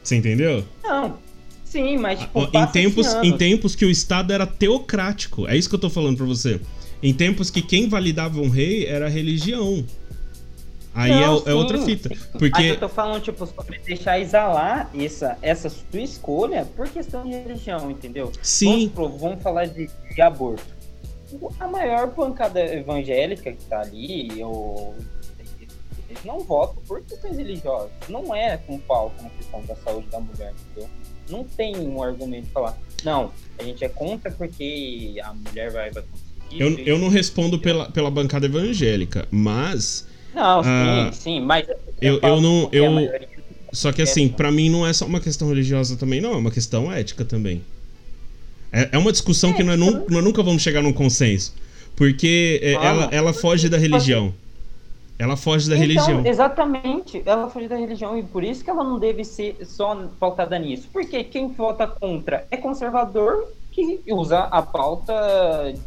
Você entendeu? Não, sim, mas tipo, Em tempos, em tempos que o Estado era teocrático. É isso que eu tô falando pra você. Em tempos que quem validava um rei era a religião. Aí Não, é, é outra fita. sim. Mas Porque. eu tô falando, tipo, sobre deixar exalar essa, essa sua escolha por questão de religião, entendeu? Sim. Vamos, vamos falar de, de aborto. A maior bancada evangélica que tá ali, ou, eles não votam por questões religiosas. Não é com pauta na questão da saúde da mulher, entendeu? Não tem um argumento de falar, não, a gente é contra porque a mulher vai, vai conseguir. Eu, eu não respondo pela, pela bancada evangélica, mas. Não, sim, Ah, sim, mas. eu- falo eu não- eu- maioria- Só que assim, pra mim não é só uma questão religiosa também, não. É uma questão ética também. É, é uma discussão que nós, nun- nós nunca vamos chegar num consenso. Porque é, Vamos. ela, ela foge da religião. Ela foge da Então, religião. exatamente, ela foge da religião e por isso que ela não deve ser só pautada nisso. Porque quem vota contra é conservador que usa a pauta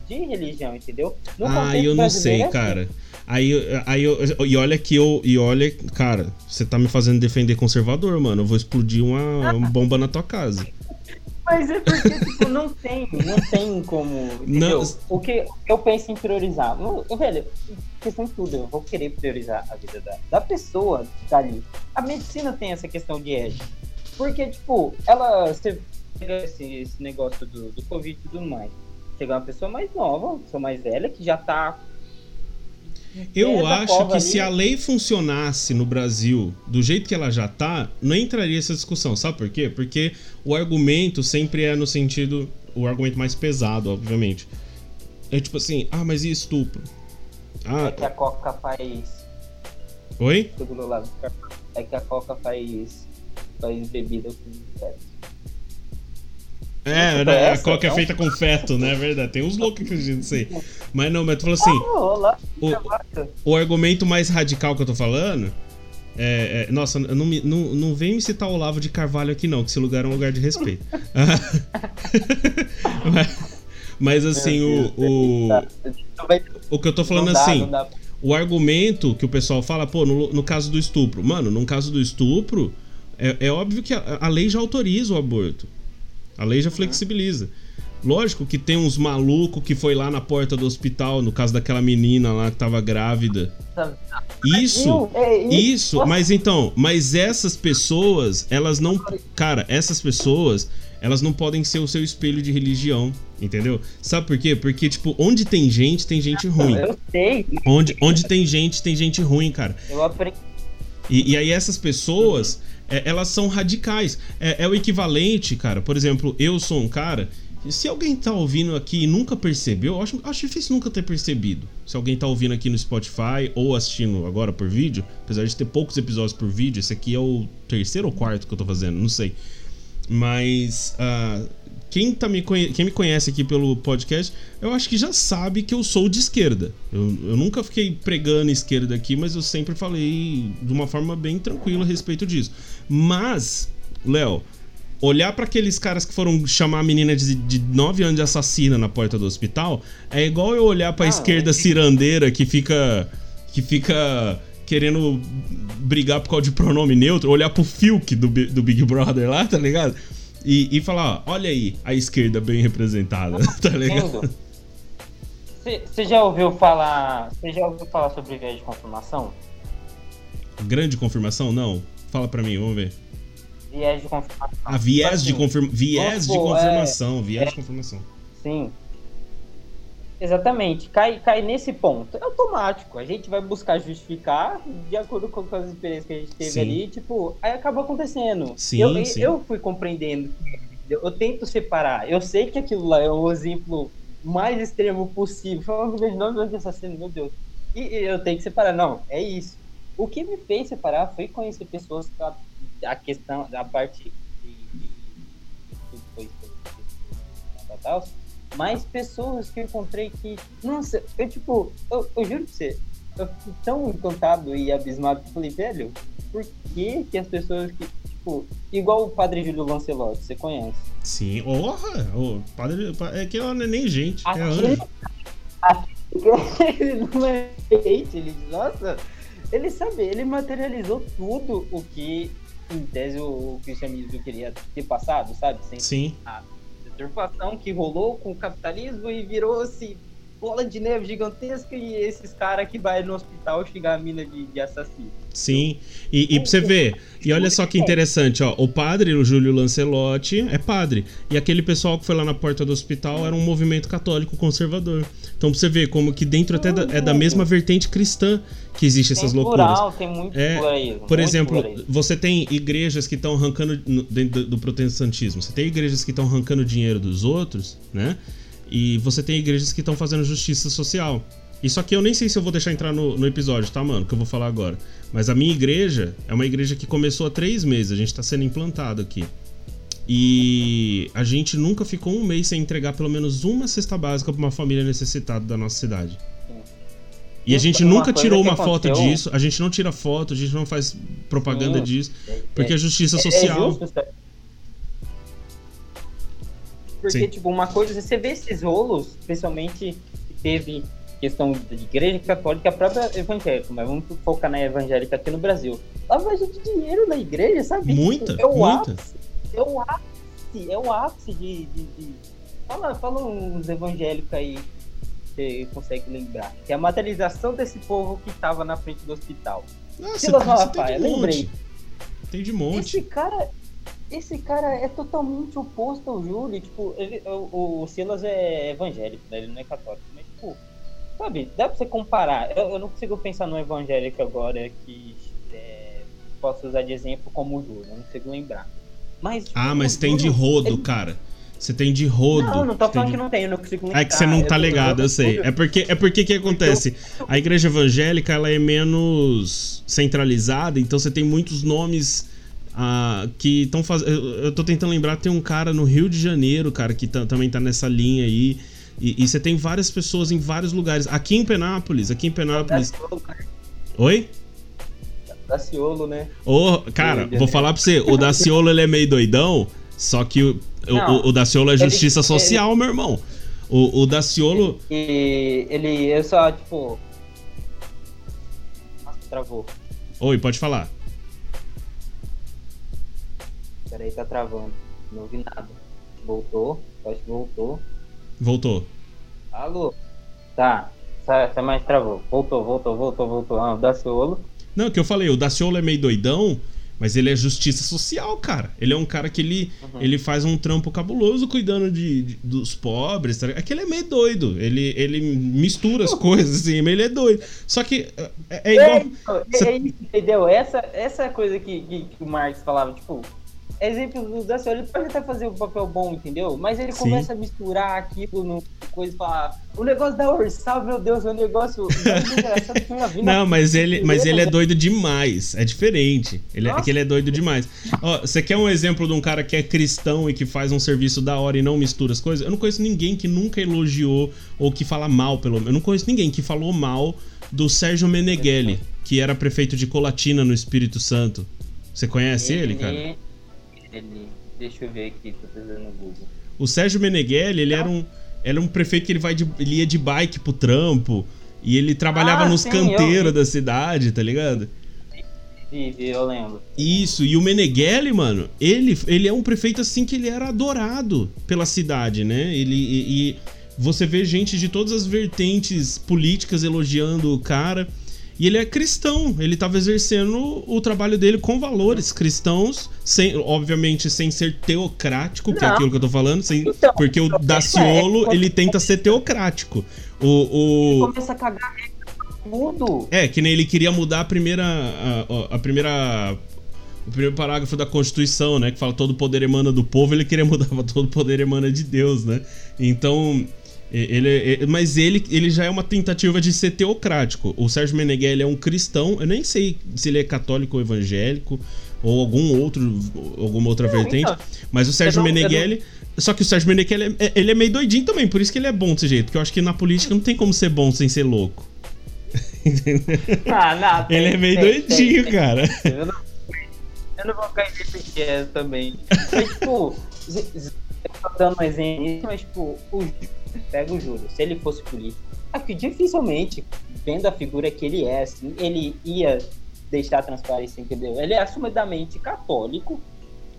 de religião, entendeu? No Ah, eu não sei, é assim. cara. Aí, aí eu, e olha que eu. E olha, cara, você tá me fazendo defender conservador, mano. Eu vou explodir uma, uma bomba na tua casa. Mas é porque, tipo, não tem, não tem como. Entendeu? Não. O que eu penso em priorizar. Eu, velho, questão de tudo, eu vou querer priorizar a vida da, da pessoa que tá ali. A medicina tem essa questão de ética. Porque, tipo, ela. Você pega esse, esse negócio do, do Covid e tudo mais. Chega uma pessoa mais nova, uma pessoa mais velha, que já tá. Eu é acho que ali. se a lei funcionasse no Brasil do jeito que ela já tá, não entraria essa discussão. Sabe por quê? Porque o argumento sempre é no sentido. O argumento mais pesado, obviamente. É tipo assim, ah, mas e estupro? É Ah, que a Coca faz. oi? É que a Coca faz. faz bebida com. É, né, a coca é feita com feto, né? É verdade. Tem uns loucos que acreditam nisso aí. Mas não, mas tu falou assim. Ah, lá, o-. O argumento mais radical que eu tô falando é. é- nossa, não, não, não vem me citar o Olavo de Carvalho aqui, não, que esse lugar é um lugar de respeito. mas, mas, assim, o, o, vai- o que eu tô falando dá, assim, o argumento que o pessoal fala, pô, no, no caso do estupro. Mano, no caso do estupro, é, é óbvio que a, a lei já autoriza o aborto. A lei já flexibiliza. Lógico que tem uns malucos que foi lá na porta do hospital, no caso daquela menina lá que tava grávida. Isso, É, isso, Nossa, mas então, mas essas pessoas, elas não. Cara, essas pessoas, elas não podem ser o seu espelho de religião, entendeu? Sabe por quê? Porque, tipo, onde tem gente, tem gente ruim. Eu sei, Onde, onde tem gente, tem gente ruim, cara. eu aprendi. E, e aí essas pessoas, é, elas são radicais. É, é o equivalente, cara. Por exemplo, eu sou um cara. Se alguém tá ouvindo aqui e nunca percebeu, eu acho, acho difícil nunca ter percebido. Se alguém tá ouvindo aqui no Spotify ou assistindo agora por vídeo, apesar de ter poucos episódios por vídeo, esse aqui é o terceiro ou quarto que eu tô fazendo, não sei. Mas ah, quem, tá me conhe- quem me conhece aqui pelo podcast, eu acho que já sabe que eu sou de esquerda. Eu, eu nunca fiquei pregando esquerda aqui, mas eu sempre falei de uma forma bem tranquila a respeito disso. Mas, Léo, olhar pra aqueles caras que foram chamar a menina de, de 9 anos de assassina na porta do hospital é igual eu olhar pra Ah, esquerda é. cirandeira que fica. que fica querendo brigar por causa de pronome neutro, olhar pro Filk do, do Big Brother lá, tá ligado? E, e falar, ó, olha aí a esquerda bem representada, tá ligado? Você já ouviu falar. Você já ouviu falar sobre viés de confirmação? Grande confirmação? Não. Fala pra mim, vamos ver. Viés de confirmação. Ah, viés de, Assim, confirma... viés de vamos supor, confirmação, é- viés é- de confirmação. Sim. Exatamente, cai, cai nesse ponto. É automático. A gente vai buscar justificar de acordo com as experiências que a gente teve sim. ali, tipo, aí acaba acontecendo. Sim, eu, sim. eu fui compreendendo. Eu tento separar. Eu sei que aquilo lá é o exemplo mais extremo possível. Falando de nome de assassino, meu Deus. E, e eu tenho que separar. Não, é isso. O que me fez separar foi conhecer pessoas a, a questão, da parte de, de, de, de, de, de mais pessoas que eu encontrei que, nossa, eu tipo, eu, eu juro pra você, eu fiquei tão encantado e abismado que falei, velho, por que que as pessoas que, tipo, igual o padre Júlio Lancelotti, você conhece? Sim, honra, o padre, é que não é nem gente, é anjo. ele não é gente, ele, nossa, ele sabe, ele materializou tudo o que, em tese, o cristianismo queria ter passado, sabe? Sem Sim. Nada deturpação que rolou com o capitalismo e virou-se bola de neve gigantesca e esses caras que vai no hospital xingar a mina de, de assassino. Sim, e, e pra você ver, e olha só que interessante, ó, o padre, o Júlio Lancelotti, é padre, e aquele pessoal que foi lá na porta do hospital era um movimento católico conservador. Então pra você ver como que dentro até da, é da mesma vertente cristã que existe essas tem loucuras. Plural, tem muito é, pluralismo, por muito exemplo, pluralismo. você tem igrejas que estão arrancando dentro do protestantismo, você tem igrejas que estão arrancando dinheiro dos outros, né? E você tem igrejas que estão fazendo justiça social. Isso aqui eu nem sei se eu vou deixar entrar no, no, episódio, tá, mano? Que eu vou falar agora. Mas a minha igreja é uma igreja que começou há três meses. A gente tá sendo implantado aqui. E a gente nunca ficou um mês sem entregar pelo menos uma cesta básica pra uma família necessitada da nossa cidade. E a gente nunca tirou uma foto disso, a gente não tira foto, a gente não faz propaganda Sim. disso, porque é justiça é, social. É justo, porque, Sim. tipo, uma coisa, você vê esses rolos, especialmente que teve questão de igreja católica, a própria evangélica, mas vamos focar na evangélica aqui no Brasil. Lavagem de dinheiro na igreja, sabe? Muita, tipo, é o muita. Ápice, é o ápice, é o ápice de... de, de... Fala, fala uns evangélicos aí que você consegue lembrar. Que é a materialização desse povo que estava na frente do hospital. Nossa, Silas Malafaia, lembrei. Tem de monte. Esse cara, esse cara é totalmente oposto ao Júlio. Tipo, ele, o, o, Silas é evangélico, né? Ele não é católico. Mas, tipo, sabe, dá pra você comparar. Eu, eu não consigo pensar no evangélico agora que é, posso usar de exemplo como o Júlio. Eu não consigo lembrar. Mas, tipo, ah, mas tem de rodo, ele... cara. Você tem de rodo. Não, não tô falando de... que não tem, eu não consigo lembrar. É que você não tá ligado, eu sei. É porque é porque que acontece? A igreja evangélica ela é menos centralizada, então você tem muitos nomes uh, que estão fazendo. Eu tô tentando lembrar, tem um cara no Rio de Janeiro, cara, que também tá nessa linha aí. E, e, você tem várias pessoas em vários lugares. Aqui em Penápolis, aqui em Penápolis. Oi? Daciolo, né? Ô, cara, vou falar pra você, o Daciolo ele é meio doidão, só que o, o, o Daciolo é justiça ele, social, ele... meu irmão. O, o Daciolo. E ele, eu só, tipo. Nossa, travou. Oi, pode falar. Peraí, tá travando. Não ouvi nada. Voltou? Acho que voltou. Voltou. Alô? Tá. Tá mais travou. Voltou, voltou, voltou, voltou. Ah, o Daciolo. Não, que eu falei, o Daciolo é meio doidão, mas ele é justiça social, cara. Ele é um cara que ele, uhum. ele faz um trampo cabuloso cuidando de, de dos pobres. Tá? É que ele é meio doido. Ele, ele mistura as coisas, assim, mas ele é doido. Só que é, é igual. É, é, é, entendeu? Essa, essa coisa que, que, que o Marx falava, tipo, exemplos do Daciolo, ele pode até fazer um papel bom, entendeu? Mas ele Sim. começa a misturar aquilo no coisa e falar. O negócio da Ursal, meu Deus, é um negócio. Não, mas ele, mas ele é doido demais. É diferente. Ele é, que ele é doido demais. Ó, você quer um exemplo de um cara que é cristão e que faz um serviço da hora e não mistura as coisas? Eu não conheço ninguém que nunca elogiou ou que fala mal, pelo menos. Eu não conheço ninguém que falou mal do Sérgio Meneghelli, que era prefeito de Colatina no Espírito Santo. Você conhece ele, ele cara? Ele. Deixa eu ver aqui, tô fazendo no Google. O Sérgio Meneghelli, ele era um, era um prefeito que ele, vai de, ele ia de bike pro trampo. E ele trabalhava ah, nos sim, canteiros da cidade, tá ligado? Sim, eu lembro. Isso, e o Meneghelli, mano, ele, ele é um prefeito assim que ele era adorado pela cidade, né? Ele e, e você vê gente de todas as vertentes políticas elogiando o cara. E ele é cristão, ele estava exercendo o trabalho dele com valores cristãos, sem, obviamente sem ser teocrático, que é Não. aquilo que eu tô falando, sem, Então, porque o o problema Daciolo, é- ele tenta ser teocrático. O, o, Começa a cagar tudo. é, que nem ele queria mudar a primeira. A, a primeira. O primeiro parágrafo da Constituição, né? Que fala todo poder emana do povo, ele queria mudar todo poder emana de Deus, né? Então. Ele, e- mas ele, ele já é uma tentativa de ser teocrático. O Sérgio Meneghelli é um cristão. Eu nem sei se ele é católico ou evangélico ou algum outro, alguma outra vertente. então, Mas o Sérgio eu não- não-. Só que o Sérgio Meneghelli é, ele é meio doidinho também, por isso que ele é bom desse jeito. Porque eu acho que na política não tem como ser bom sem ser louco. Ah, não, tem- Ele é meio tem- doidinho, tem- cara. Eu não, eu não vou cair nesse viés também. Mas, tipo, tô dando um exemplo, mas, tipo, o pega o Júlio, se ele fosse político, acho que dificilmente, vendo a figura que ele é, assim, ele ia deixar transparecer, entendeu? Ele é assumidamente católico,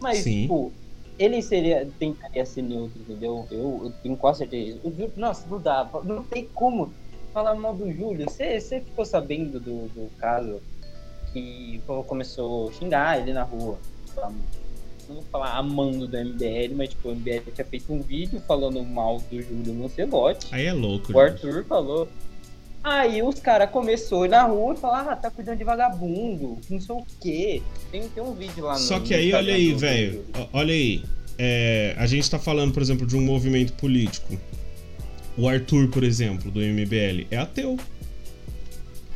mas, Sim. tipo, ele seria, tentaria ser neutro, entendeu? Eu, eu tenho quase certeza. O Júlio, nossa, não dá, não tem como falar mal do Júlio. Você você ficou sabendo do, do caso que o povo começou a xingar ele na rua. Não vou falar amando do MBL, mas tipo, o MBL tinha feito um vídeo falando mal do Júlio Lancelotti. Aí é louco. O né? Arthur falou. Aí os caras começaram na rua e falaram, ah, tá cuidando de vagabundo, não sei o quê. Tem, tem um vídeo lá no Só que no aí, Instagram olha aí, velho. Olha aí. É, a gente tá falando, por exemplo, de um movimento político. O Arthur, por exemplo, do MBL, é ateu.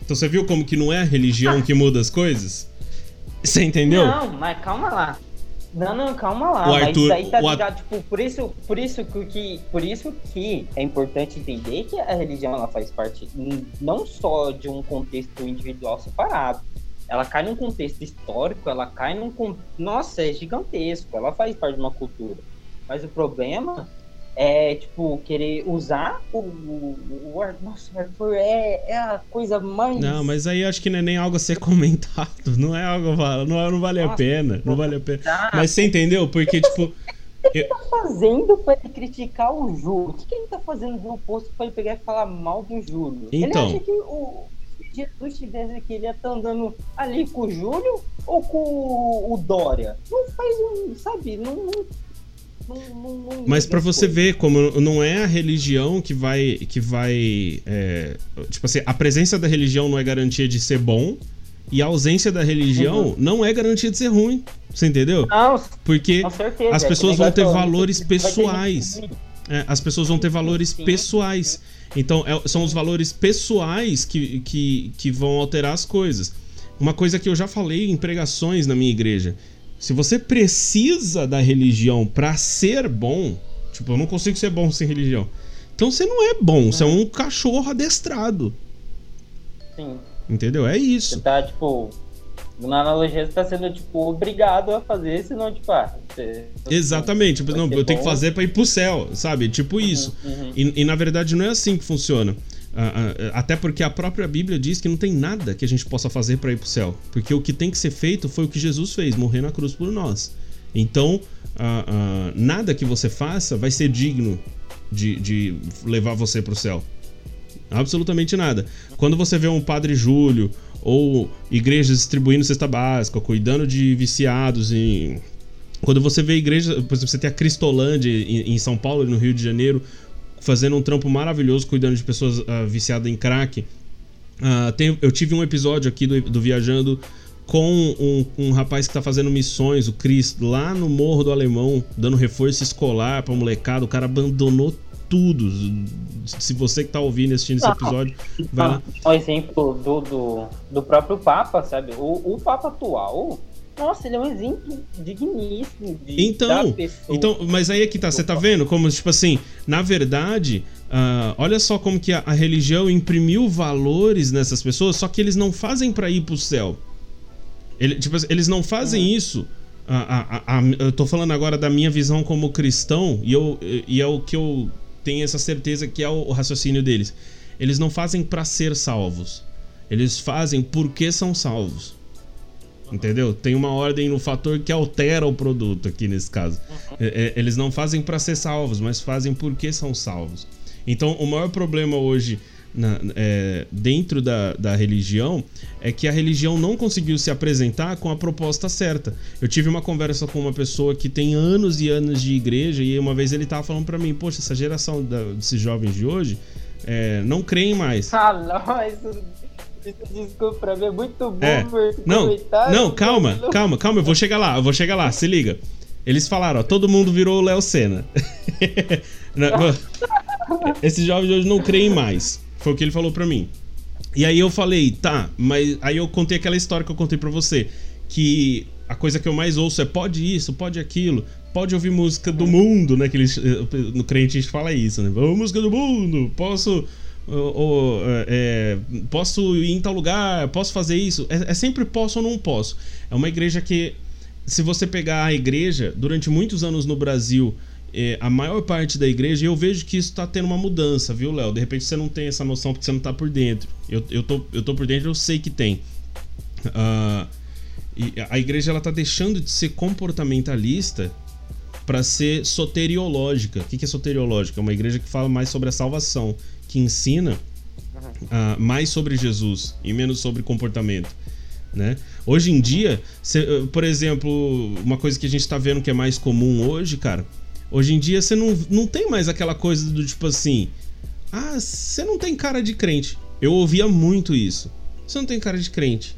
Então você viu como que não é a religião que muda as coisas? Você entendeu? Não, mas calma lá. Não, não, calma lá. O mas Arthur- isso aí tá o tipo, por isso, por isso que- por isso que é importante entender que a religião ela faz parte não só de um contexto individual separado. Ela cai num contexto histórico, ela cai num nossa, é gigantesco, ela faz parte de uma cultura. Mas o problema é, tipo, querer usar o, o, o nossa, o é, é a coisa mais Não, mas aí acho que não é nem algo a ser comentado. Não é algo. Não, não vale a Nossa, pena. Não vale a pena. Ah, Mas você entendeu? Porque, tipo. fazendo pra ele criticar o Júlio? O que, que ele tá fazendo no posto pra ele pegar e falar mal do Júlio? Então. Ele acha que o Jesus estivesse aqui, ele ia estar andando ali com o Júlio ou com o, o Dória? Não faz um, sabe? Não- não Mas as você ver como não é a religião que vai que vai é, tipo assim, a presença da religião não é garantia de ser bom e a ausência da religião Uhum. não é garantia de ser ruim. Você entendeu? Não, Porque certeza. as é pessoas vão ter valores pessoais. é, as pessoas vão ter valores pessoais. Então, é- são os valores pessoais que, que, que vão alterar as coisas. Uma coisa que eu já falei em pregações na minha igreja. Se você precisa da religião pra ser bom, tipo, eu não consigo ser bom sem religião. Então você não é bom, você é um cachorro adestrado. Sim. Entendeu? É Você isso. tá, tipo. Na analogia, você tá sendo, tipo, obrigado a fazer, senão, tipo, ah, você- Exatamente. Tipo, não, eu tenho que bom. fazer pra ir pro céu, sabe? Tipo isso. Uhum. E, e, na verdade não é assim que funciona. Ah, ah, até porque a própria Bíblia diz que não tem nada que a gente possa fazer para ir pro céu. Porque o que tem que ser feito foi o que Jesus fez, morrer na cruz por nós. Então, ah, ah, nada que você faça vai ser digno de, de levar você pro céu. Absolutamente nada. Quando você vê um Padre Júlio ou igrejas distribuindo cesta básica, cuidando de viciados em. Quando você vê igreja, por exemplo, você tem a Cristolândia em São Paulo e no Rio de Janeiro, fazendo um trampo maravilhoso cuidando de pessoas ah, viciadas em crack. Ah, tem- eu tive um episódio aqui do, do Viajando com um, um rapaz que está fazendo missões, o Cris, lá no Morro do Alemão, dando reforço escolar pra molecada. O cara abandonou tudo. Se você que tá ouvindo e assistindo esse Não. episódio, vai lá. Um exemplo do, do, do próprio Papa, sabe? O, o Papa atual, nossa, ele é um exemplo digníssimo de Então, da pessoa. Então, mas aí é que tá, você tá vendo como, tipo assim, na verdade, ah, olha só como que a, a religião imprimiu valores nessas pessoas, só que eles não fazem pra ir pro céu. Ele- tipo eles não fazem isso. a- a- eu tô falando agora da minha visão como cristão, e, eu, e é o que eu tenho essa certeza que é o, o raciocínio deles. Eles não fazem pra ser salvos. Eles fazem porque são salvos. Entendeu? Tem uma ordem no fator que altera o produto aqui nesse caso. É, é, eles não fazem para ser salvos, mas fazem porque são salvos. Então, o maior problema hoje na, é, dentro da, da religião é que a religião não conseguiu se apresentar com a proposta certa. Eu tive uma conversa com uma pessoa que tem anos e anos de igreja e uma vez ele tava falando para mim, poxa, essa geração da, desses jovens de hoje é, não creem mais. Não, isso, isso desculpa pra mim, é muito bom É. Não, não, calma, calma, calma, eu vou chegar lá, eu vou chegar lá, se liga. Eles falaram, ó, todo mundo virou o Léo Senna. Não, Esses jovens hoje não creem mais. Foi o que ele falou pra mim. E aí eu falei, tá, mas aí eu contei aquela história que eu contei pra você, que a coisa que eu mais ouço é pode isso, pode aquilo, pode ouvir música do mundo, né? Que eles, no crente a gente fala isso, né? Música do mundo, posso ou, ou, é, posso ir em tal lugar, posso fazer isso. É, é sempre posso ou não posso. É uma igreja que, se você pegar a igreja, durante muitos anos no Brasil, é, a maior parte da igreja, eu vejo que isso tá tendo uma mudança, viu, Léo? De repente você não tem essa noção porque você não tá por dentro. Eu, eu, tô, eu tô por dentro, eu sei que tem. E a igreja ela tá deixando de ser comportamentalista para ser soteriológica. O que é soteriológica? É uma igreja que fala mais sobre a salvação, que ensina ah, mais sobre Jesus e menos sobre comportamento. Né? Hoje em dia, cê, por exemplo, uma coisa que a gente tá vendo que é mais comum hoje, cara. Hoje em dia você não, não tem mais aquela coisa do tipo assim. Ah, você não tem cara de crente. Eu ouvia muito isso. Você não tem cara de crente.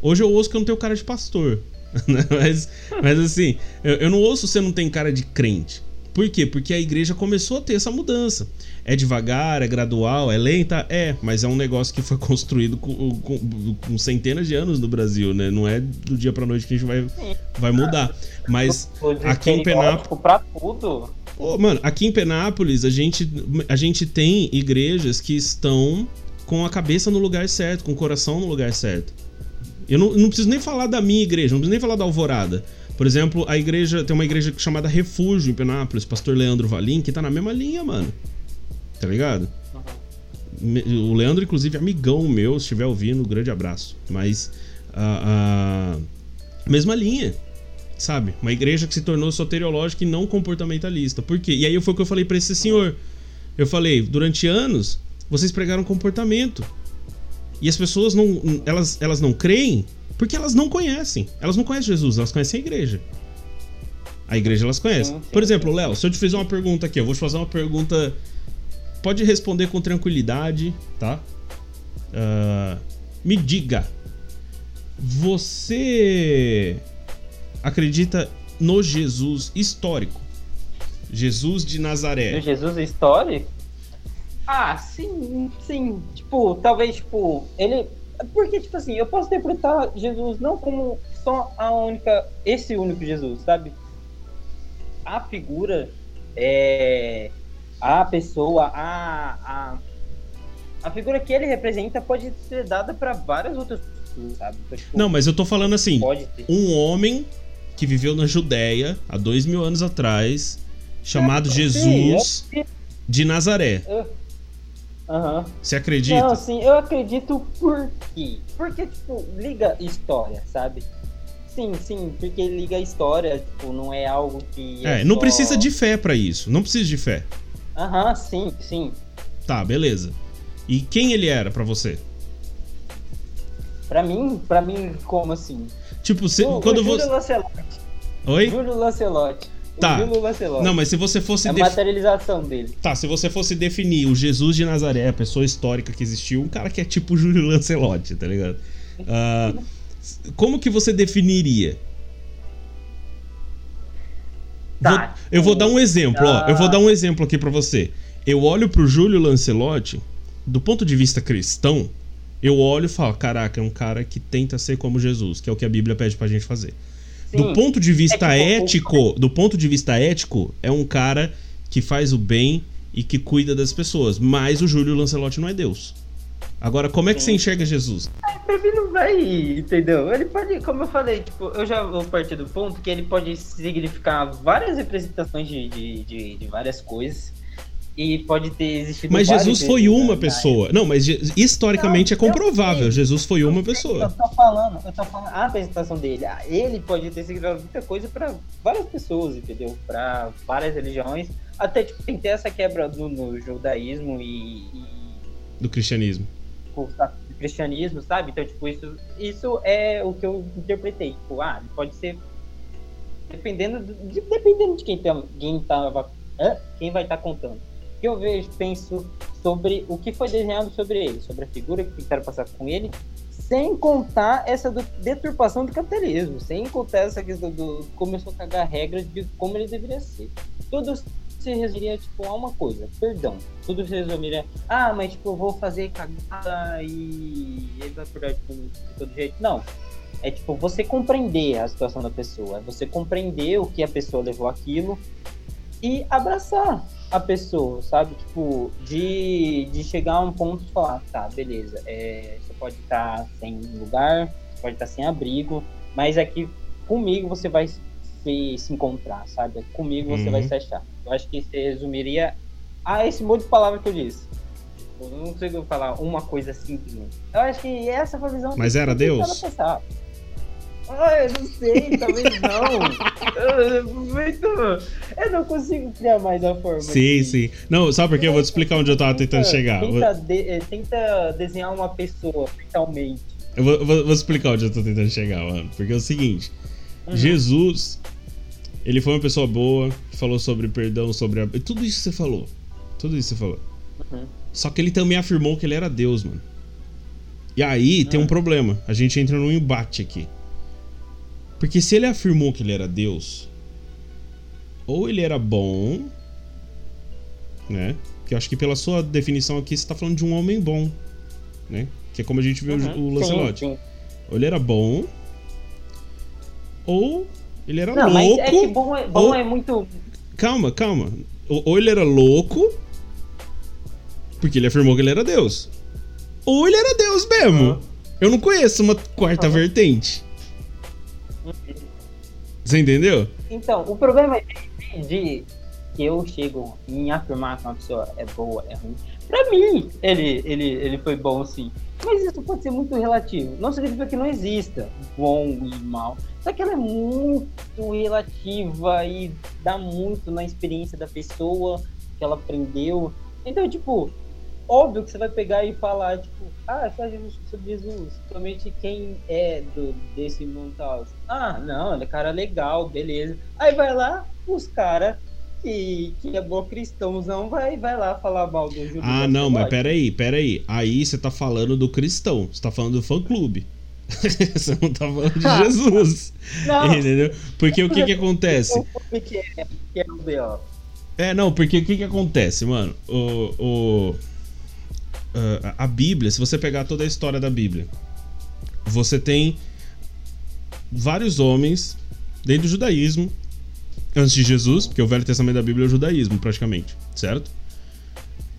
Hoje eu ouço que eu não tenho cara de pastor. né? mas, mas assim, eu, eu não ouço você não tem cara de crente. Por quê? Porque a igreja começou a ter essa mudança. É devagar, é gradual, é lenta? É, mas é um negócio que foi construído com, com- com centenas de anos no Brasil, né? Não é do dia pra noite que a gente vai, vai mudar. Mas aqui em Penápolis. Pra tudo. Ô, mano, aqui em Penápolis a gente, a gente tem igrejas que estão com a cabeça no lugar certo, com o coração no lugar certo. Eu não, não preciso nem falar da minha igreja, não preciso nem falar da Alvorada. Por exemplo, a igreja tem uma igreja chamada Refúgio em Penápolis, pastor Leandro Valim, que tá na mesma linha, mano. Tá ligado? O Leandro, inclusive, é amigão meu, se estiver ouvindo, um grande abraço. Mas a, a mesma linha, sabe? Uma igreja que se tornou soteriológica e não comportamentalista. Por quê? E aí foi o que eu falei pra esse senhor. Eu falei, durante anos, vocês pregaram comportamento. E as pessoas não. Elas, elas não creem porque elas não conhecem. Elas não conhecem Jesus, elas conhecem a igreja. A igreja elas conhecem. Por exemplo, Léo, se eu te fizer uma pergunta aqui, eu vou te fazer uma pergunta. Pode responder com tranquilidade, tá? Ah, me diga. Você acredita no Jesus histórico? Jesus de Nazaré. Do Jesus histórico? Ah, sim, sim. Tipo, talvez, tipo, ele. Porque, tipo assim, eu posso interpretar Jesus não como só a única. Esse único Jesus, sabe? A figura, é. A pessoa, a. A, a figura que ele representa pode ser dada pra várias outras pessoas, sabe? Tipo, Não, mas eu tô falando assim: um homem que viveu na Judéia há dois mil anos atrás, chamado Sim, Jesus eu- de Nazaré. Aham. Você acredita? Não, sim, eu acredito por quê? Porque, tipo, liga história, sabe? Sim, sim, porque liga história, tipo, não é algo que. É, não só- precisa de fé pra isso. Não precisa de fé. Aham, sim, sim. Tá, beleza. E quem ele era pra você? Pra mim, pra mim, como assim? Tipo, o, quando o Júlio você. Lancelotti. Oi? Júlio Lancelotti. O Tá. Júlio Lancelotti. Não, mas se você fosse É a def- materialização dele. Tá, se você fosse definir o Jesus de Nazaré, a pessoa histórica que existiu, um cara que é tipo o Júlio Lancelotti, tá ligado? Ah, como que você definiria? Tá, Vou- eu vou dar um exemplo, ó. Ah. Eu vou dar um exemplo aqui pra você. Eu olho pro Júlio Lancelotti, do ponto de vista cristão, eu olho e falo, caraca, é um cara que tenta ser como Jesus, que é o que a Bíblia pede pra gente fazer. Do ponto de vista É que o- ético, do ponto de vista ético, é um cara que faz o bem e que cuida das pessoas. Mas o Júlio Lancelotti não é Deus. Agora, como é que Sim. você enxerga Jesus? Pra mim não vai, entendeu? Ele pode, como eu falei, tipo, eu já vou partir do ponto que ele pode significar várias representações de, de, de, de várias coisas. E pode ter existido. Mas Jesus foi uma pessoa. Não, mas historicamente é Não, eu comprovável. sei. Jesus foi uma Eu pessoa. tô falando, eu tô falando a apresentação dele. Ah, Ele pode ter significado muita coisa pra várias pessoas, entendeu? Pra várias religiões. Até tipo, tem que ter essa quebra no, no judaísmo e, e Do cristianismo. Do cristianismo, sabe? Então, tipo, isso, isso é o que eu interpretei. Tipo, ah, pode ser. Dependendo de, dependendo de quem, tá, quem, tava, quem vai estar tá contando. Que eu vejo, penso sobre o que foi desenhado sobre ele, sobre a figura que tentaram passar com ele, sem contar essa do, deturpação do capitalismo, sem contar essa questão do começou a cagar regras de como ele deveria ser. Tudo se resumiria tipo a uma coisa, perdão. Tudo se resumiria, ah, mas tipo, eu vou fazer cagada e ele vai perder tipo, de todo jeito. Não. É tipo você compreender a situação da pessoa, é você compreender o que a pessoa levou aquilo e abraçar a pessoa, sabe? Tipo, de, de chegar a um ponto de falar, tá, beleza, é, você pode estar tá sem lugar, pode estar tá sem abrigo, mas aqui comigo você vai se, se encontrar, sabe? Comigo você uhum. vai se achar. Eu acho que você resumiria a esse monte de palavras que eu disse. Eu não consigo falar uma coisa simples. Eu acho que essa foi a visão. Mas era Deus? Ah, eu não sei, talvez não. muito. Eu não consigo criar mais a forma. Sim, sim. Não, sabe por quê? Eu vou te explicar onde eu tava tentando tenta, chegar. Tenta, de, eh, tenta, desenhar uma pessoa mentalmente. Eu vou, vou, vou, explicar onde eu tô tentando chegar, mano. Porque é o seguinte: uhum. Jesus, ele foi uma pessoa boa, falou sobre perdão, sobre. A... Tudo isso que você falou. Tudo isso que você falou. Uhum. Só que ele também afirmou que ele era Deus, mano. E aí uhum. tem um hum. problema. A gente entra num embate aqui. Porque se ele afirmou que ele era Deus, ou ele era bom, né? Que eu acho que pela sua definição aqui você está falando de um homem bom, né? Que é como a gente viu uhum, o Lancelot. Sim, sim. Ou ele era bom, ou ele era Não, louco. Mas é que bom, é, bom ou... é muito. Calma, calma. Ou, ou ele era louco, porque ele afirmou que ele era Deus. Ou ele era Deus mesmo. Uhum. Eu não conheço uma quarta uhum. vertente. Você entendeu? Então, o problema é de que eu chego em afirmar que uma pessoa é boa, é ruim. Pra mim, ele, ele, ele foi bom sim. Mas isso pode ser muito relativo. Não significa que não exista bom e mal. Só que ela é muito relativa e dá muito na experiência da pessoa que ela aprendeu. Então, tipo, óbvio que você vai pegar e falar, tipo, ah, faz sobre Jesus. Somente quem é do, desse mundo tal. Ah, não, ele é cara legal, beleza. Aí vai lá, os caras que, que é bom cristãozão vai, vai lá falar mal do Judas. Ah, não, mas peraí, peraí. Aí você tá falando do cristão, você tá falando do fã clube. você não tá falando de Jesus. não. Entendeu? Porque o que que acontece? O que é, que é o B.O. É, não, porque o que que acontece, mano? O, o, uh, a Bíblia, se você pegar toda a história da Bíblia, você tem vários homens dentro do judaísmo antes de Jesus, porque o Velho Testamento da Bíblia é o judaísmo, praticamente, certo?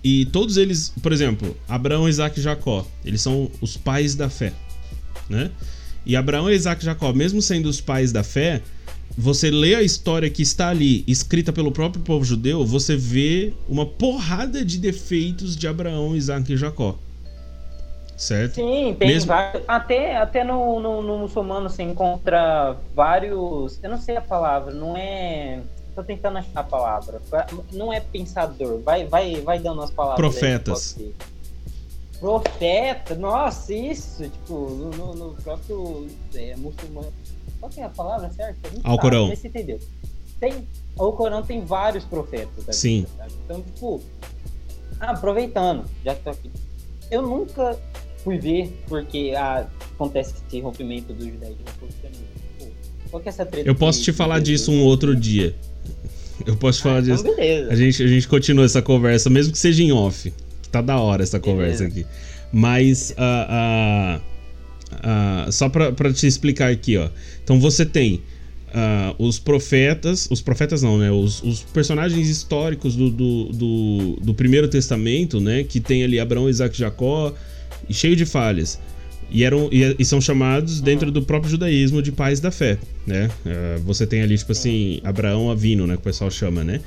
E todos eles, por exemplo, Abraão, Isaac e Jacó, eles são os pais da fé, né? E Abraão, Isaac e Jacó, mesmo sendo os pais da fé, você lê a história que está ali, escrita pelo próprio povo judeu, você vê uma porrada de defeitos de Abraão, Isaac e Jacó. Certo? Sim, tem Mesmo... vários. Até, até no, no, no, muçulmano você encontra vários. Eu não sei a palavra, não é. Tô tentando achar a palavra. Não é pensador. Vai, vai, vai dando as palavras. Profetas. Profeta, nossa, isso, tipo, no, no próprio é, muçulmano qual é a palavra certa? Alcorão. Você entendeu. Tem, o Corão tem vários profetas. Tá Sim. Então, tipo, ah, aproveitando, já que tô aqui. Eu nunca fui ver porque ah, acontece esse rompimento do judaísmo qual que é essa treta? Eu posso te falar disso um outro dia. Eu posso te falar ah, então disso. Beleza. A gente, a gente continua essa conversa, mesmo que seja em off. Que tá da hora essa conversa beleza. aqui. Mas a. Uh, uh Uh, só para te explicar aqui, ó. Então você tem uh, os profetas, os profetas não, né? Os, os personagens históricos do, do, do, do, Primeiro Testamento, né? Que tem ali Abraão, Isaac e Jacó, e cheio de falhas. E, eram, e, e, são chamados dentro do próprio judaísmo de pais da fé, né? Uh, você tem ali, tipo assim, Abraão Avino, né? Que o pessoal chama, né?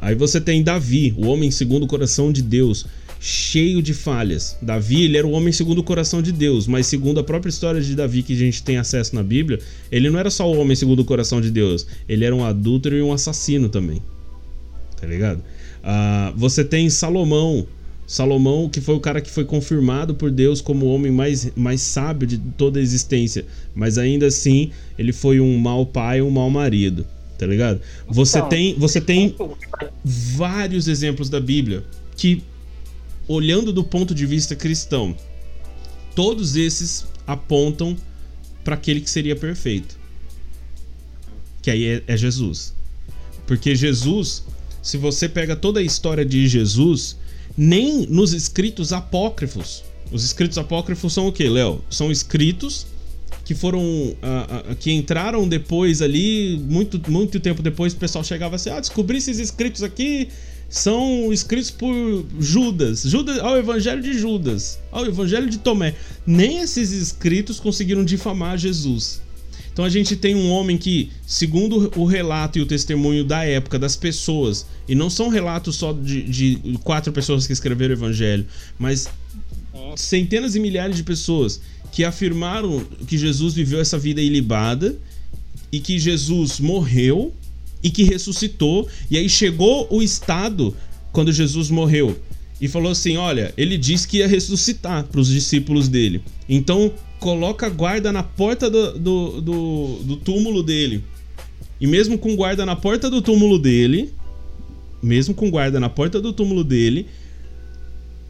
aí você tem Davi, o homem segundo o coração de Deus cheio de falhas. Davi, ele era o homem segundo o coração de Deus, mas segundo a própria história de Davi que a gente tem acesso na Bíblia, ele não era só o homem segundo o coração de Deus, ele era um adúltero e um assassino também. Tá ligado? Uh, você tem Salomão, Salomão, que foi o cara que foi confirmado por Deus como o homem mais, mais sábio de toda a existência, mas ainda assim ele foi um mau pai, um mau marido, tá ligado? Você Então, tem, você tem vários exemplos da Bíblia que, olhando do ponto de vista cristão, todos esses apontam para aquele que seria perfeito, que aí é, é Jesus, porque Jesus, se você pega toda a história de Jesus nem nos escritos apócrifos. Os escritos apócrifos são o que, Léo? São escritos que foram. ah, ah, que entraram depois ali, muito, muito tempo depois, o pessoal chegava assim: ah, descobri esses escritos aqui. São escritos por Judas, Judas, ao Evangelho de Judas, ao Evangelho de Tomé. Nem esses escritos conseguiram difamar Jesus. Então a gente tem um homem que, segundo o relato e o testemunho da época das pessoas, e não são relatos só de, de quatro pessoas que escreveram o evangelho, mas centenas e milhares de pessoas que afirmaram que Jesus viveu essa vida ilibada e que Jesus morreu e que ressuscitou, e aí chegou o estado quando Jesus morreu e falou assim: Olha, ele disse que ia ressuscitar para os discípulos dele. Então coloca guarda na porta do, do, do, do túmulo dele. E mesmo com guarda na porta do túmulo dele, mesmo com guarda na porta do túmulo dele,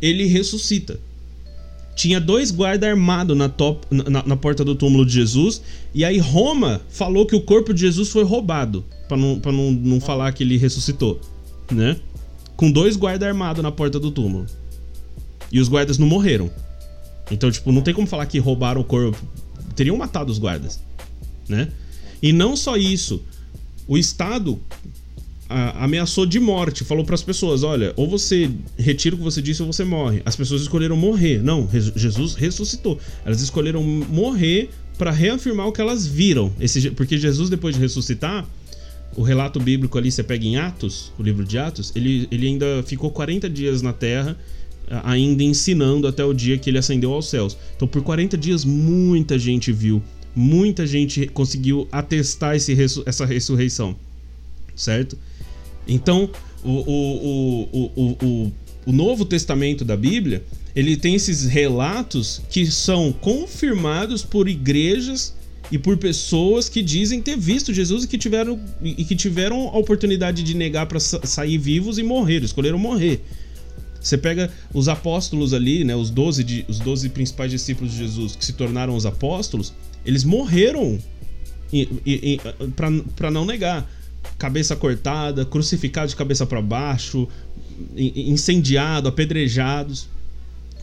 ele ressuscita. Tinha dois guardas armados na, top, na, na porta do túmulo de Jesus. E aí Roma falou que o corpo de Jesus foi roubado. Pra não, pra não, não falar que ele ressuscitou. Né? Com dois guardas armados na porta do túmulo. E os guardas não morreram. Então, tipo, não tem como falar que roubaram o corpo. Teriam matado os guardas. Né? E não só isso. O Estado a- ameaçou de morte, falou para as pessoas: olha, ou você retira o que você disse ou você morre. As pessoas escolheram morrer. Não, Jesus ressuscitou. Elas escolheram morrer para reafirmar o que elas viram. Esse porque Jesus, depois de ressuscitar, o relato bíblico ali, você pega em Atos, o livro de Atos, ele, ele ainda ficou 40 dias na terra, ainda ensinando até o dia que ele ascendeu aos céus. Então, por 40 dias, muita gente viu, muita gente conseguiu atestar esse, essa ressurreição, certo? Então, o, o, o, o, o Novo Testamento da Bíblia, ele tem esses relatos que são confirmados por igrejas e por pessoas que dizem ter visto Jesus e que tiveram, e que tiveram a oportunidade de negar para sair vivos e morrer, escolheram morrer. Você pega os apóstolos ali, né, os 12, de, os 12 principais discípulos de Jesus que se tornaram os apóstolos, eles morreram para não negar. Cabeça cortada, crucificado de cabeça para baixo, in- incendiado, apedrejados.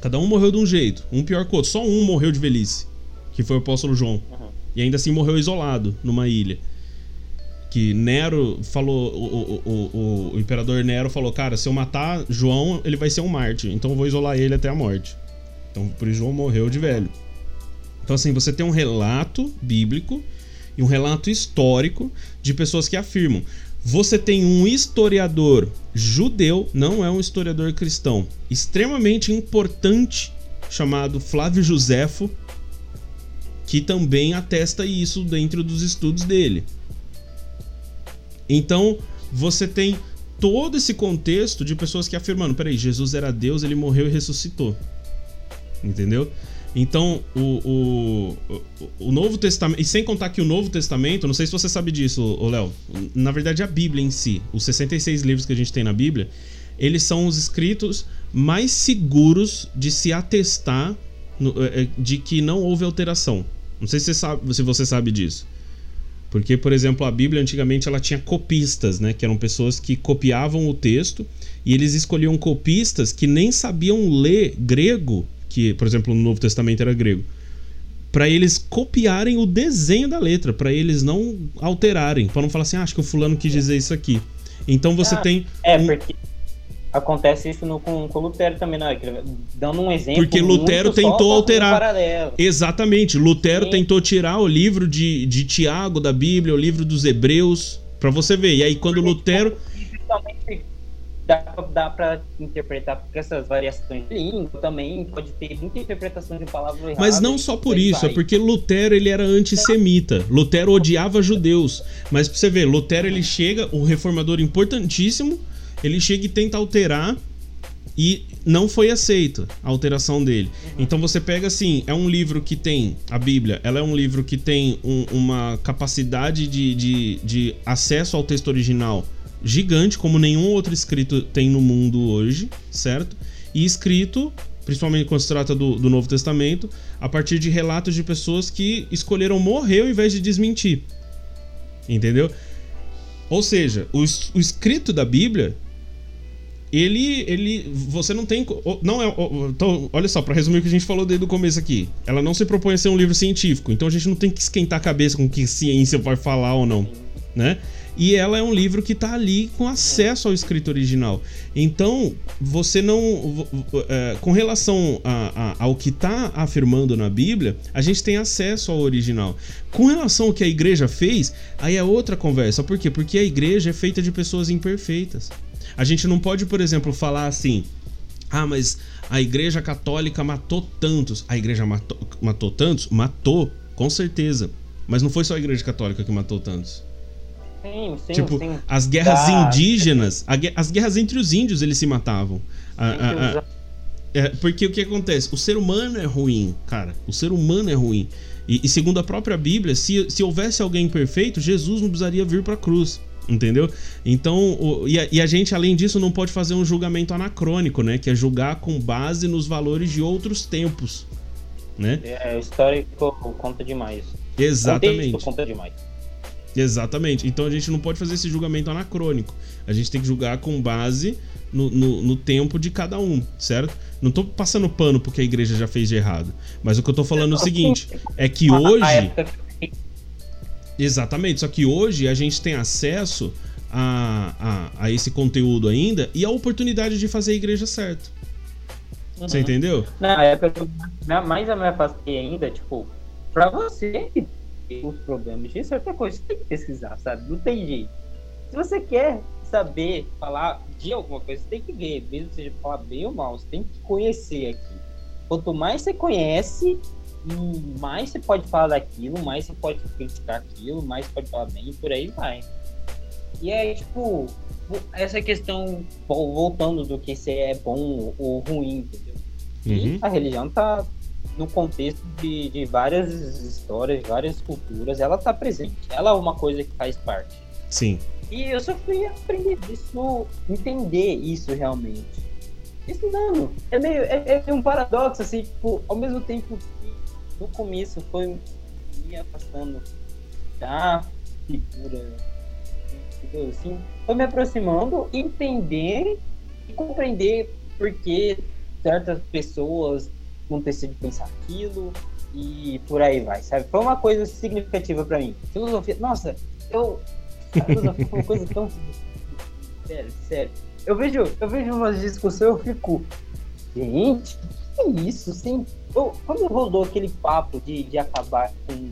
Cada um morreu de um jeito, um pior que o outro. Só um morreu de velhice, que foi o apóstolo João. E ainda assim morreu isolado numa ilha. Que Nero falou, o, o, o, o- imperador Nero falou: Cara, se eu matar João, ele vai ser um mártir, então eu vou isolar ele até a morte. Então por isso João morreu de velho. Então, assim, você tem um relato bíblico e um relato histórico de pessoas que afirmam. Você tem um historiador judeu, não é um historiador cristão, extremamente importante, chamado Flávio Josefo, que também atesta isso dentro dos estudos dele. Então, você tem todo esse contexto de pessoas que afirmando: peraí, Jesus era Deus, ele morreu e ressuscitou. Entendeu? Então, o, o, o, Novo Testamento. E sem contar que o Novo Testamento, não sei se você sabe disso, Léo. Na verdade, a Bíblia em si, os 66 livros que a gente tem na Bíblia, eles são os escritos mais seguros de se atestar eh, eh, de que não houve alteração. Não sei se você sabe, se você sabe disso. Porque, por exemplo, a Bíblia antigamente ela tinha copistas, né? Que eram pessoas que copiavam o texto e eles escolhiam copistas que nem sabiam ler grego, que, por exemplo, no Novo Testamento era grego, para eles copiarem o desenho da letra, para eles não alterarem, para não falar assim, ah, acho que o fulano quis dizer isso aqui. Então você Ah, tem É, um- porque acontece isso no, com, com Lutero também, né? Que- Dando um exemplo. Porque Lutero tentou alterar. Exatamente. Lutero Sim. tentou tirar o livro de, de Tiago da Bíblia, o livro dos Hebreus, para você ver. E aí, quando Lutero. Principalmente dá, pra- dá pra interpretar porque essas variações de língua também pode ter muita interpretação de palavras erradas. Mas não só por isso, é vai. porque Lutero ele era antissemita. Lutero odiava judeus. Mas pra você ver, Lutero ele chega, um reformador importantíssimo, ele chega e tenta alterar e não foi aceita a alteração dele. Uhum. Então você pega assim, é um livro que tem a Bíblia, ela é um livro que tem um, uma capacidade de, de, de acesso ao texto original gigante, como nenhum outro escrito tem no mundo hoje, certo? E escrito, principalmente quando se trata do, do Novo Testamento, a partir de relatos de pessoas que escolheram morrer ao invés de desmentir. Entendeu? Ou seja, o, o escrito da Bíblia ele ele você não tem não é então olha só para resumir o que a gente falou desde o começo aqui ela não se propõe a ser um livro científico então a gente não tem que esquentar a cabeça com que ciência vai falar ou não né e ela é um livro que está ali com acesso ao escrito original. Então, você não. É, com relação a, a, ao que está afirmando na Bíblia, a gente tem acesso ao original. Com relação ao que a igreja fez, aí é outra conversa. Por quê? Porque a igreja é feita de pessoas imperfeitas. A gente não pode, por exemplo, falar assim. Ah, mas a igreja católica matou tantos. A igreja matou, matou tantos? Matou, com certeza. Mas não foi só a igreja católica que matou tantos. Sim, sim, tipo, sim. as guerras ah, indígenas, as guerras entre os índios eles se matavam. A, a, a, é, porque o que acontece? O ser humano é ruim, cara. O ser humano é ruim. E, e segundo a própria Bíblia, se, se houvesse alguém perfeito, Jesus não precisaria vir para a cruz. Entendeu? Então, o, e, a, e, a, gente, além disso, não pode fazer um julgamento anacrônico, né? Que é julgar com base nos valores de outros tempos. Né? É, o histórico conta demais. Exatamente. O conta demais. Exatamente. Então a gente não pode fazer esse julgamento anacrônico. A gente tem que julgar com base no, no, no, tempo de cada um, certo? Não tô passando pano porque a igreja já fez de errado. Mas o que eu tô falando é o seguinte: é que hoje. Exatamente, só que hoje a gente tem acesso a, a, a esse conteúdo ainda e a oportunidade de fazer a igreja certo. Uhum. Você entendeu? Na época, mais a me afastei ainda, tipo, pra você os problemas disso, outra coisa, você tem que pesquisar, sabe? Não tem jeito. Se você quer saber falar de alguma coisa, você tem que ver, mesmo que seja falar bem ou mal, você tem que conhecer aqui. Quanto mais você conhece, mais você pode falar daquilo, mais você pode criticar aquilo, mais você pode falar bem e por aí vai. E é tipo, essa questão, voltando do que se é bom ou ruim, entendeu? Uhum. E a religião tá no contexto de, de várias histórias, várias culturas, ela está presente. Ela é uma coisa que faz parte. Sim. E eu só fui aprender isso, entender isso realmente. Estudando. É meio. É, é um paradoxo, assim, tipo, ao mesmo tempo no começo foi me afastando da figura, assim, foi me aproximando, entender e compreender por que certas pessoas não sido pensar aquilo e por aí vai, sabe? Foi uma coisa significativa para mim. Filosofia, nossa, eu. A filosofia foi uma coisa tão. Sério, sério. Eu vejo, eu vejo umas discussões, eu fico. Gente, que isso? Sim. Eu, quando rodou aquele papo de, de acabar com,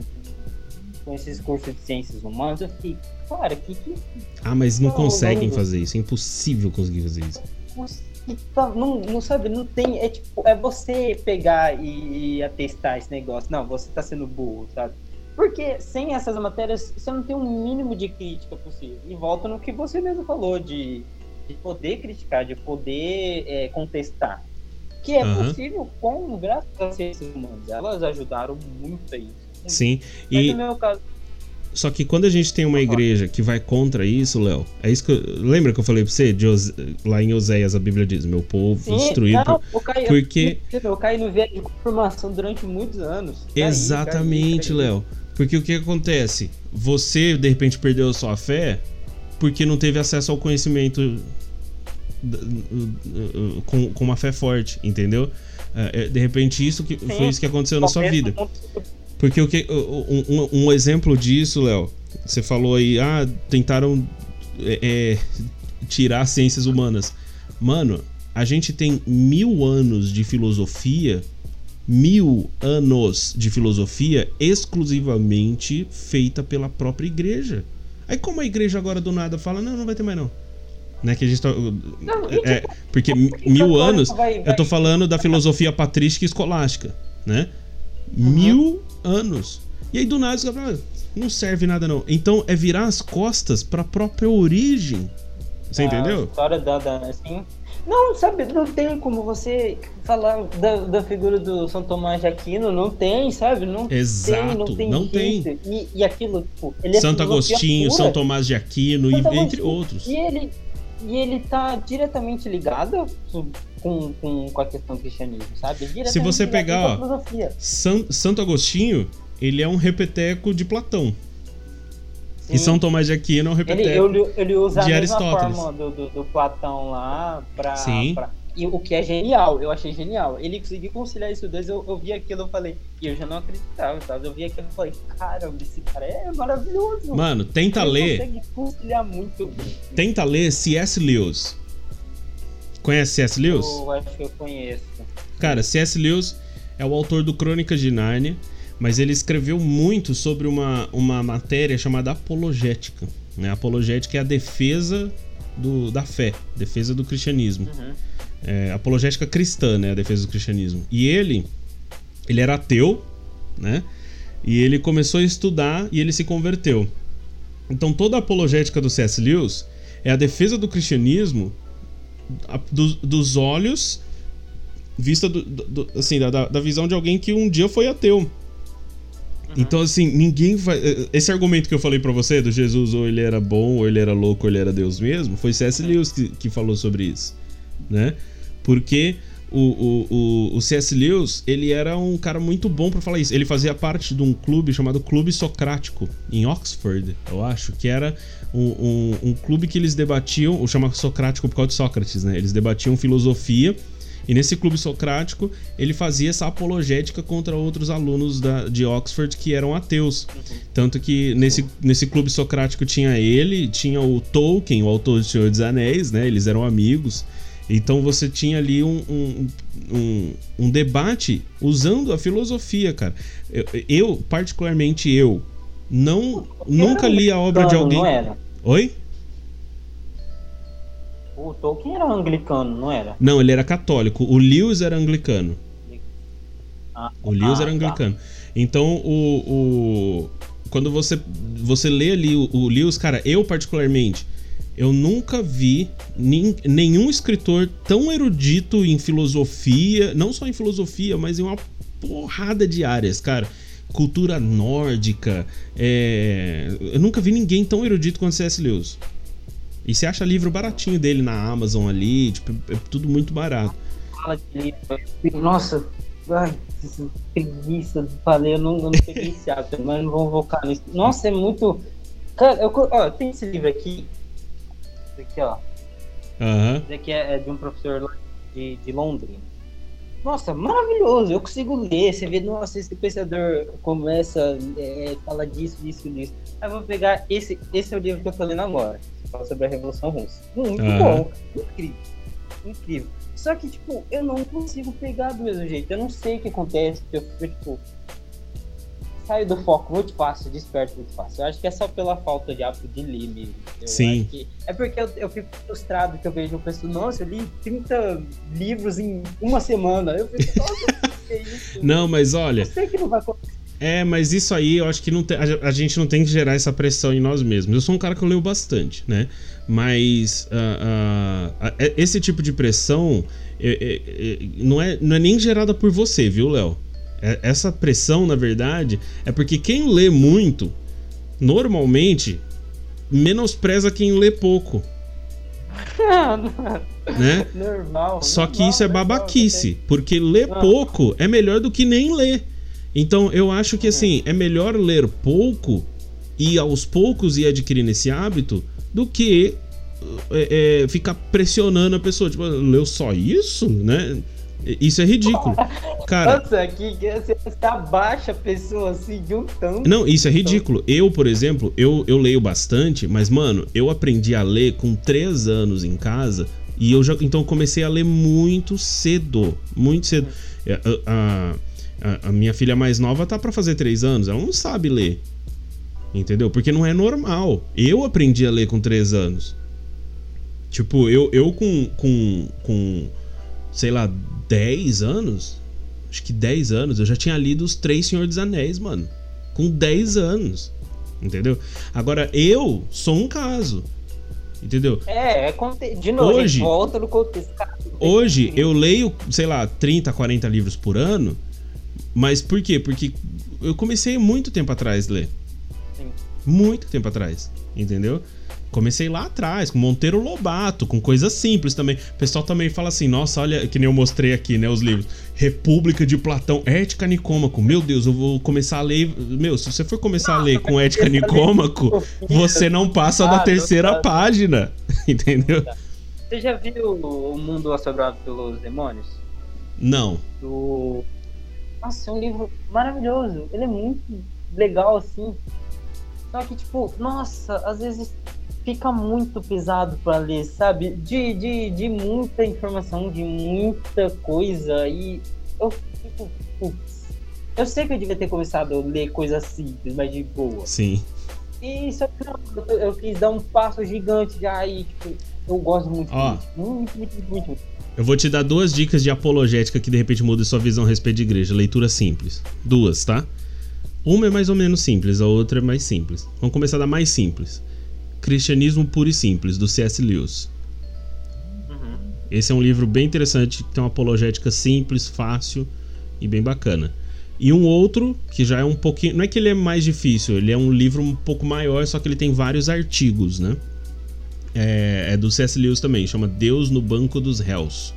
com esses cursos de ciências humanas, eu fiquei, cara, que. que ah, mas não conseguem fazer isso. É impossível conseguir fazer isso tá, não, não sabe, não tem. É tipo, é você pegar e, e atestar esse negócio. Não, você tá sendo burro, sabe? Porque sem essas matérias, você não tem um mínimo de crítica possível. E volta no que você mesmo falou, de, de poder criticar, de poder é, contestar. Que é uhum. possível com, graças às ciências humanas. Elas ajudaram muito a isso. Muito. Sim. Mas e... caso, só que quando a gente tem uma igreja que vai contra isso, Léo, é isso que eu, lembra que eu falei pra você? De, lá em Oséias a Bíblia diz: Meu povo Sim, destruído. Não, por, caí, porque. Eu caí no viés de confirmação durante muitos anos. Exatamente, Léo. Porque o que acontece? Você, de repente, perdeu a sua fé porque não teve acesso ao conhecimento com, com uma fé forte, entendeu? É, é, de repente, isso que, foi isso que aconteceu na sua vida. Porque o que, um, um, exemplo disso, Léo, você falou aí, ah, tentaram é, é, tirar ciências humanas. Mano, a gente tem mil anos de filosofia, mil anos de filosofia exclusivamente feita pela própria igreja. Aí como a igreja agora do nada fala, não, não vai ter mais não. Né, que a gente tá, não, é, porque mil anos, eu tô falando da filosofia patrística e escolástica, né? Uhum. Mil anos. E aí do nada os caras não serve nada não. Então é virar as costas para a própria origem. Você a entendeu? história da, da assim, Não, sabe, não tem como você falar da, da figura do São Tomás de Aquino, não tem, sabe? Não Exato, tem, não tem. não tem. E, e aquilo, tipo, ele é Santo Agostinho, pura. São Tomás de Aquino, Santo e, entre Agostinho. outros. E ele, e ele tá diretamente ligado com, com, com a questão do cristianismo, sabe? Se você pegar, ó. San- Santo Agostinho, ele é um repeteco de Platão. E Sim. São Tomás de Aquino é um Ele, repeteco. ele, ele usa de a mesma Aristóteles. forma do, do, do Platão lá pra, Sim. pra- E o que é genial, eu achei genial. Ele conseguiu conciliar isso dois, eu, eu vi aquilo e falei, e eu já não acreditava, sabe? Eu vi aquilo e falei, caramba, esse cara é maravilhoso. Mano, tenta Ele ler, consegue conciliar muito bem. tenta ler C.S. Lewis. Conhece C.S. Lewis? Eu acho que eu conheço. Cara, C.S. Lewis é o autor do Crônicas de Nárnia, mas ele escreveu muito sobre uma, uma matéria chamada apologética. Né? Apologética é a defesa do, da fé, defesa do cristianismo. Uhum. É, apologética cristã, né? A defesa do cristianismo. E ele, ele era ateu, né? E ele começou a estudar e ele se converteu. Então toda a apologética do C.S. Lewis é a defesa do cristianismo a- do- dos olhos vista do, do- assim da, da- visão de alguém que um dia foi ateu. Então assim ninguém vai esse argumento que eu falei pra você do Jesus ou ele era bom ou ele era louco ou ele era Deus mesmo foi C.S. Lewis que, que falou sobre isso, né? Porque o, o, o, o C.S. Lewis ele era um cara muito bom pra falar isso. Ele fazia parte de um clube chamado Clube Socrático em Oxford, eu acho, que era um, um, um clube que eles debatiam, o chama Socrático por causa de Sócrates, né? Eles debatiam filosofia e nesse clube socrático ele fazia essa apologética contra outros alunos da, de Oxford que eram ateus. Tanto que nesse, nesse clube socrático tinha ele, tinha o Tolkien, o autor do Senhor dos Anéis, né? Eles eram amigos. Então você tinha ali um, um, um, um debate usando a filosofia, cara. Eu, eu, particularmente eu, não nunca li a obra de alguém. Não era. Oi? O Tolkien era anglicano, não era? Não, ele era católico. O Lewis era anglicano. Ah, O Lewis ah, era tá. anglicano. Então, o, o- quando você, você lê ali o, o Lewis, cara, eu particularmente, eu nunca vi nenhum escritor tão erudito em filosofia, não só em filosofia, mas em uma porrada de áreas, cara. Cultura nórdica. é, Eu nunca vi ninguém tão erudito quanto C.S. Lewis. E você acha livro baratinho dele na Amazon ali, tipo, é tudo muito barato. Fala de livro. Nossa, ai, preguiça falei, eu não, eu não peguei esse hábito, mas não vou focar nisso. Nossa, é muito. Cara, eu, ó, tem esse livro aqui. Esse aqui, ó. Aham. Esse aqui é, é de um professor lá de, de Londrina. Nossa, maravilhoso, eu consigo ler. Você vê, nossa, esse pensador começa, é, fala disso, disso, disso. Aí eu vou pegar esse, esse é o livro que eu tô lendo agora. Fala sobre a Revolução Russa. Muito Aham. bom, incrível, incrível. Só que, tipo, eu não consigo pegar do mesmo jeito. Eu não sei o que acontece. Eu fico, tipo, saio do foco muito fácil, desperto muito fácil. Eu acho que é só pela falta de hábito de ler mesmo. Eu Sim. que- é porque eu, eu fico frustrado que eu vejo um pessoa, nossa, eu li 30 livros em uma semana. Eu fico, nossa, que é isso? Não, mas olha, Eu sei que não vai acontecer. É, mas isso aí eu acho que não tem- a, a gente não tem que gerar essa pressão em nós mesmos. Eu sou um cara que eu leio bastante, né? Mas ah, ah, esse tipo de pressão é- é- é- não, é, não é nem gerada por você, viu, Léo? É- essa pressão, na verdade, é porque quem lê muito, normalmente, menospreza quem lê pouco, né? normal. Só que normal, isso é normal, babaquice, porque ler Ah. pouco é melhor do que nem ler. Então eu acho que assim, é melhor ler pouco e aos poucos ir adquirindo esse hábito do que é, é, ficar pressionando a pessoa. Tipo, leu só isso, né? Isso é ridículo. Cara, Nossa, que que você abaixa a pessoa assim de um tanto. Não, isso é ridículo. Eu, por exemplo, eu, eu leio bastante, mas, mano, eu aprendi a ler com 3 anos em casa e eu já. Então comecei a ler muito cedo. Muito cedo. É, A, a- a minha filha mais nova tá pra fazer 3 anos, ela não sabe ler. Entendeu? Porque não é normal. Eu aprendi a ler com 3 anos. Tipo, eu, eu com, com, com, sei lá, 10 anos, acho que 10 anos, eu já tinha lido os Três Senhor dos Anéis, mano. Com 10 anos. Entendeu? Agora, eu sou um caso. Entendeu? É, é de novo, hoje, volta no contexto. hoje eu leio, sei lá, 30, 40 livros por ano, mas por quê? Porque eu comecei muito tempo atrás a ler. Sim. Muito tempo atrás, entendeu? Comecei lá atrás, com Monteiro Lobato, com coisas simples também. O pessoal também fala assim, nossa, olha, que nem eu mostrei aqui, né, os livros. República de Platão, Ética Nicômaco. Meu Deus, eu vou começar a ler... Meu, se você for começar a ler com Ética Nicômaco, você não passa da terceira página, entendeu? Você já viu O Mundo Assombrado pelos Demônios? Não. Do... Nossa, é um livro maravilhoso. Ele é muito legal, assim. Só que, tipo, nossa, às vezes fica muito pesado para ler, sabe? De, de, de muita informação, de muita coisa. E eu fico, putz. Eu sei que eu devia ter começado a ler coisas simples, mas de boa. Sim. E só que eu, eu quis dar um passo gigante já e, tipo, eu gosto muito, Ó, muito, muito, muito, muito. Eu vou te dar duas dicas de apologética que de repente muda sua visão a respeito de igreja. Leitura simples. Duas, tá? Uma é mais ou menos simples, a outra é mais simples. Vamos começar da mais simples. Cristianismo Puro e Simples, do C.S. Lewis. Uhum. Esse é um livro bem interessante, que tem uma apologética simples, fácil e bem bacana. E um outro, que já é um pouquinho. Não é que ele é mais difícil, ele é um livro um pouco maior, só que ele tem vários artigos, né? É, é do C.S. Lewis também, chama Deus no Banco dos Réus.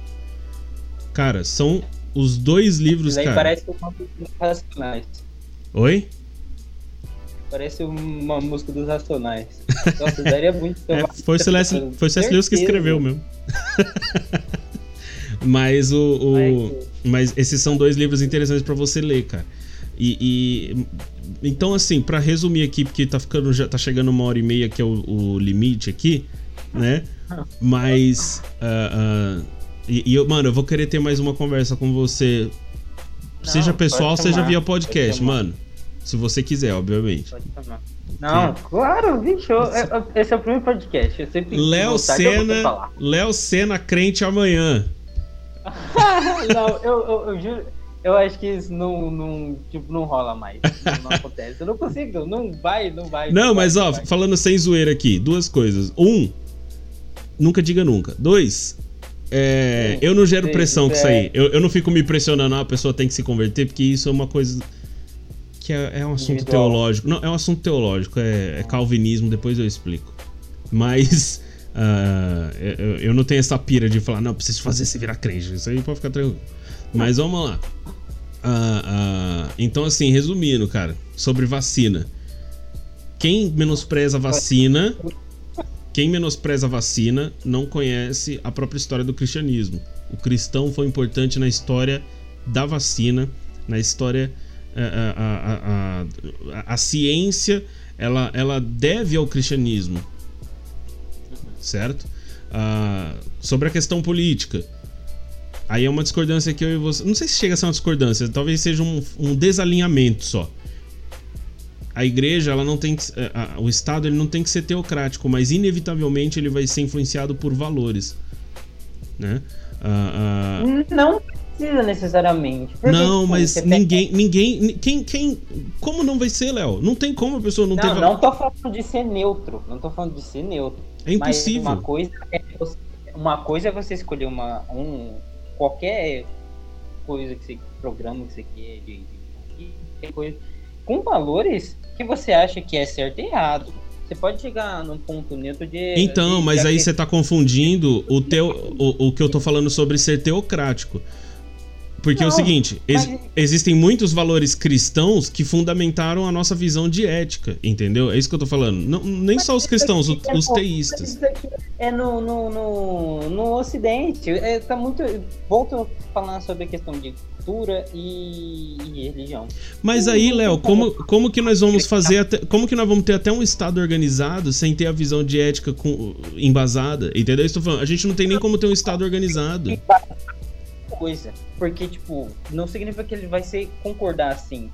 Cara, são os dois livros, cara. parece o Racionais. Oi? Parece uma música dos Racionais. Nossa, daria muito. é, foi o C.S. Foi o C.S. Lewis que escreveu mesmo. mas o, o mas esses são dois livros interessantes para você ler, cara. E, e então assim, para resumir aqui, porque tá ficando já tá chegando uma hora e meia que é o, o limite aqui, né? Mas uh, uh, e, e eu, mano, eu vou querer ter mais uma conversa com você, Não, seja pessoal, seja via podcast, mano. Se você quiser, obviamente. Pode chamar. Não, claro, bicho. Esse é o primeiro podcast. Eu sempre Léo Senna. Léo Senna crente amanhã. não, eu, eu, eu, juro. Eu acho que isso não, não, tipo, não rola mais. Não, acontece. Eu não consigo. Não vai, não vai. Não, não mas vai, ó, vai. falando sem zoeira aqui, duas coisas. Um, nunca diga nunca. Dois, é, sim, eu não gero sim, pressão com isso aí. É. Eu, eu não fico me pressionando, ah, a pessoa tem que se converter, porque isso é uma coisa que é, é um assunto Individual. teológico. Não, é um assunto teológico, é, é calvinismo, depois eu explico. Mas uh, eu, eu, não tenho essa pira de falar, não, preciso fazer se virar crente. Isso aí pode ficar tranquilo. Mas vamos lá. Uh, uh, então, assim, resumindo, cara, sobre vacina. Quem menospreza a vacina. Quem menospreza a vacina não conhece a própria história do cristianismo. O cristão foi importante na história da vacina, na história a, a, a, a, ciência ela, ela deve ao cristianismo, certo? Ah, sobre a questão política, aí é uma discordância que eu e você. Não sei se chega a ser uma discordância, talvez seja um, um desalinhamento só. A igreja, ela não tem que, o Estado ele não tem que ser teocrático, mas inevitavelmente ele vai ser influenciado por valores, né? Ah, ah, não precisa necessariamente. Porque, não, mas ninguém, pega... ninguém, quem, quem, como não vai ser, Léo? Não tem como a pessoa não, não ter. Não, tô falando de ser neutro, não tô falando de ser neutro. É impossível. Mas uma coisa é você, uma coisa é você escolher uma, um qualquer coisa que você programa que você quer de, de, de coisa com valores que você acha que é certo e errado. Você pode chegar num ponto neutro de. Então, de, mas aí você está confundindo o, teu, o, o que eu tô falando sobre ser teocrático. Porque não, é o seguinte, ex mas... existem muitos valores cristãos que fundamentaram a nossa visão de ética, entendeu? É isso que eu tô falando. Não, nem mas só os cristãos, os, é, os teístas. É no, no, no, no Ocidente. É, tá muito. Volto a falar sobre a questão de cultura e, e religião. Mas aí, Léo, como, como que nós vamos fazer até, como que nós vamos ter até um estado organizado sem ter a visão de ética com, embasada? Entendeu? Estou falando, a gente não tem nem como ter um estado organizado coisa. Porque, tipo, não significa que ele vai ser concordar assim.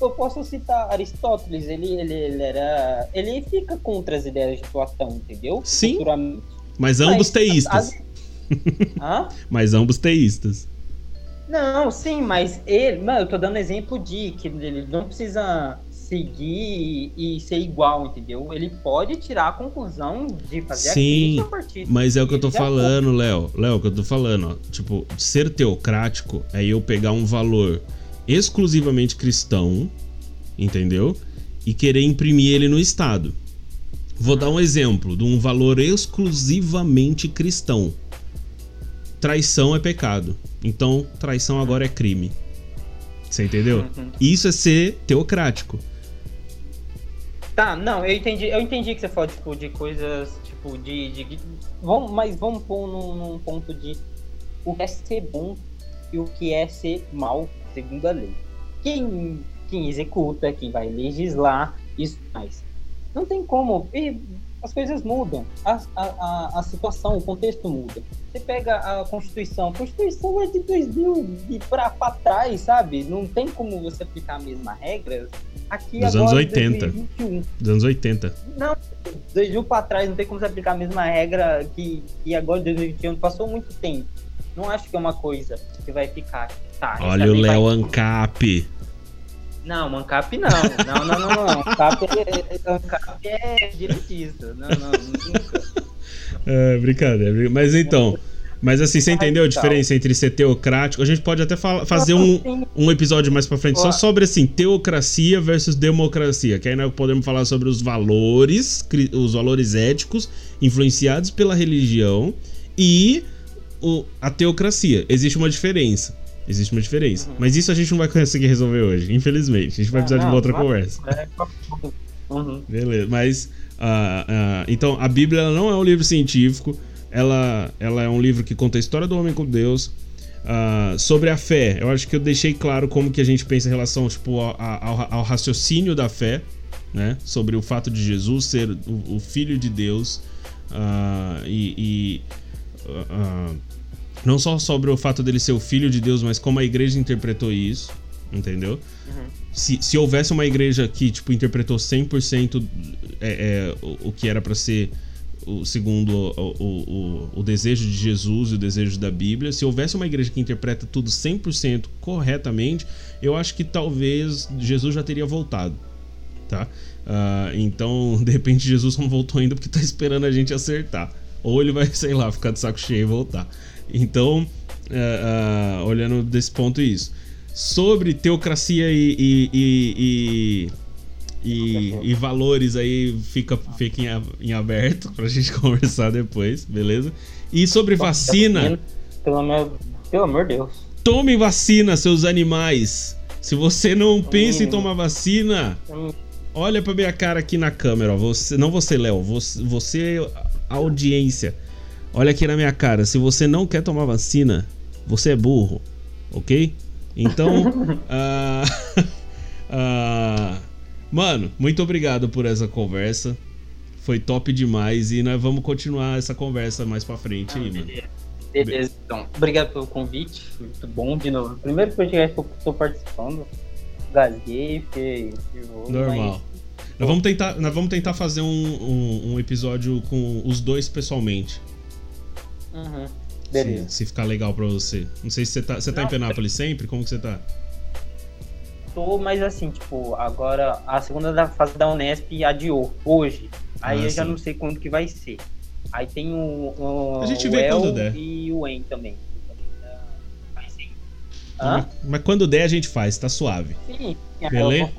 Eu posso citar Aristóteles, ele, ele, ele era. Ele fica contra as ideias de Platão, entendeu? Sim. Mas ambos mas, teístas. As... Hã? mas ambos teístas. Não, sim, mas ele. Mano, eu tô dando exemplo de que ele não precisa seguir e, ser igual, entendeu? Ele pode tirar a conclusão de fazer Sim, a partir mas é o que eu tô falando, Léo. Léo, é o que eu tô falando, ó. Tipo, ser teocrático é eu pegar um valor exclusivamente cristão, entendeu? E querer imprimir ele no Estado. Vou dar um exemplo de um valor exclusivamente cristão. Traição é pecado. Então, traição agora é crime. Você entendeu? Uhum. Isso é ser teocrático. Tá, não, eu entendi, eu entendi que você falou, tipo, de coisas, tipo, de. de vamos, mas vamos pôr num, num, ponto de o que é ser bom e o que é ser mal, segundo a lei. Quem, quem executa, quem vai legislar, isso mais. Não tem como. E as coisas mudam, a, a, a, situação, o contexto muda. Você pega a Constituição, a Constituição é de 2000 e pra, pra trás, sabe? Não tem como você aplicar a mesma regra aqui Dos agora, anos 80. 2021. Dos anos 80. Não, 2000 pra trás não tem como você aplicar a mesma regra que, que agora em 2021. Passou muito tempo. Não acho que é uma coisa que vai ficar. Tá, Olha o Léo vai... Ancap. Não, Mancap não. Não, não, não, não. Ancap é, Ancap é direitista. Não, não, nunca. É, brincadeira. Mas então. Mas assim, você entendeu a diferença entre ser teocrático? A gente pode até fazer um, um episódio mais pra frente só sobre assim, teocracia versus democracia. Que aí nós podemos falar sobre os valores, os valores éticos influenciados pela religião e o, a teocracia. Existe uma diferença. Existe uma diferença. Uhum. Mas isso a gente não vai conseguir resolver hoje, infelizmente. A gente vai precisar de uma outra conversa. É, uhum. Beleza, mas. Uh, uh, então, a Bíblia não é um livro científico. Ela, ela é um livro que conta a história do homem com Deus. Uh, sobre a fé, eu acho que eu deixei claro como que a gente pensa em relação tipo, ao, ao, ao raciocínio da fé, né? Sobre o fato de Jesus ser o, o Filho de Deus e, e não só sobre o fato dele ser o filho de Deus, mas como a igreja interpretou isso, entendeu? Uhum. Se, se houvesse uma igreja que, tipo, interpretou 100% é, é, o, o que era para ser o, segundo o, o, o, desejo de Jesus e o desejo da Bíblia, se houvesse uma igreja que interpreta tudo 100% corretamente, eu acho que talvez Jesus já teria voltado, tá? Uh, então, de repente, Jesus não voltou ainda porque tá esperando a gente acertar. Ou ele vai, sei lá, ficar de saco cheio e voltar. Então, uh, uh, olhando desse ponto isso. Sobre teocracia e, e, e, e, e valores aí, fica, fica em, em aberto pra gente conversar depois, beleza? E sobre vacina. Pelo amor, pelo amor de Deus. Tome vacina, seus animais. Se você não pensa em tomar vacina, olha pra minha cara aqui na câmera. Ó. Você, não você, Léo. Você, você, audiência. Olha aqui na minha cara, se você não quer tomar vacina, você é burro, ok? Então, uh, uh, mano, muito obrigado por essa conversa. Foi top demais e nós vamos continuar essa conversa mais pra frente aí, mano. Beleza, então. Obrigado pelo convite. Muito bom de novo. Primeiro podcast que eu tô participando. Gasguei, fiquei Normal. Mas... Nós vamos tentar, nós vamos tentar fazer um, um, um episódio com os dois pessoalmente. Uhum. Beleza. Se, se, ficar legal pra você. Não sei se você tá. Você tá Não, em Penápolis sempre? Como que você tá? Tô, mas assim, tipo, agora a segunda da fase da Unesp adiou hoje. Aí ah, eu sim. já não sei quando que vai ser. Aí tem o, o a gente vê El quando der. e o En também. Vai ser. Mas, mas quando der a gente faz, tá suave. Sim, Beleza?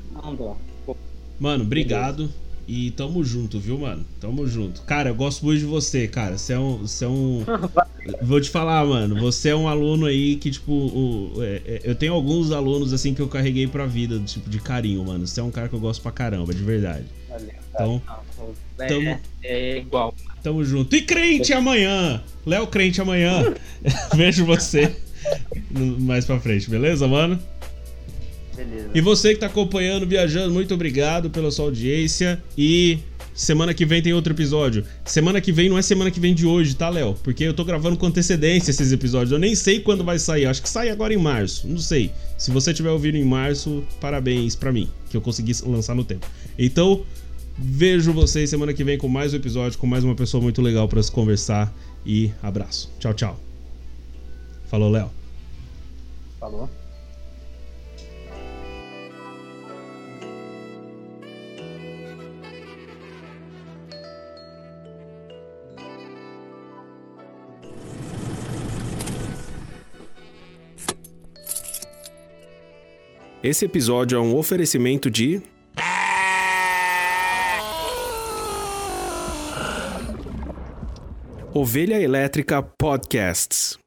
Mano, obrigado. Beleza. E tamo junto, viu, mano? Tamo junto. Cara, eu gosto muito de você, cara. Você é um. Você é um... Vou te falar, mano. Você é um aluno aí que, tipo, o, é, é, eu tenho alguns alunos assim que eu carreguei pra vida, tipo, de carinho, mano. Você é um cara que eu gosto pra caramba, de verdade. Valeu, então. É, tamo, é igual. Tamo junto. E crente amanhã! Léo Crente amanhã. Vejo você mais pra frente, beleza, mano? Beleza. E você que tá acompanhando, viajando, muito obrigado pela sua audiência. E semana que vem tem outro episódio. Semana que vem não é semana que vem de hoje, tá, Léo? Porque eu tô gravando com antecedência esses episódios. Eu nem sei quando vai sair. Acho que sai agora em março. Não sei. Se você tiver ouvindo em março, parabéns para mim, que eu consegui lançar no tempo. Então, vejo vocês semana que vem com mais um episódio, com mais uma pessoa muito legal para se conversar. E abraço. Tchau, tchau. Falou, Léo. Falou. Esse episódio é um oferecimento de. Ovelha Elétrica Podcasts.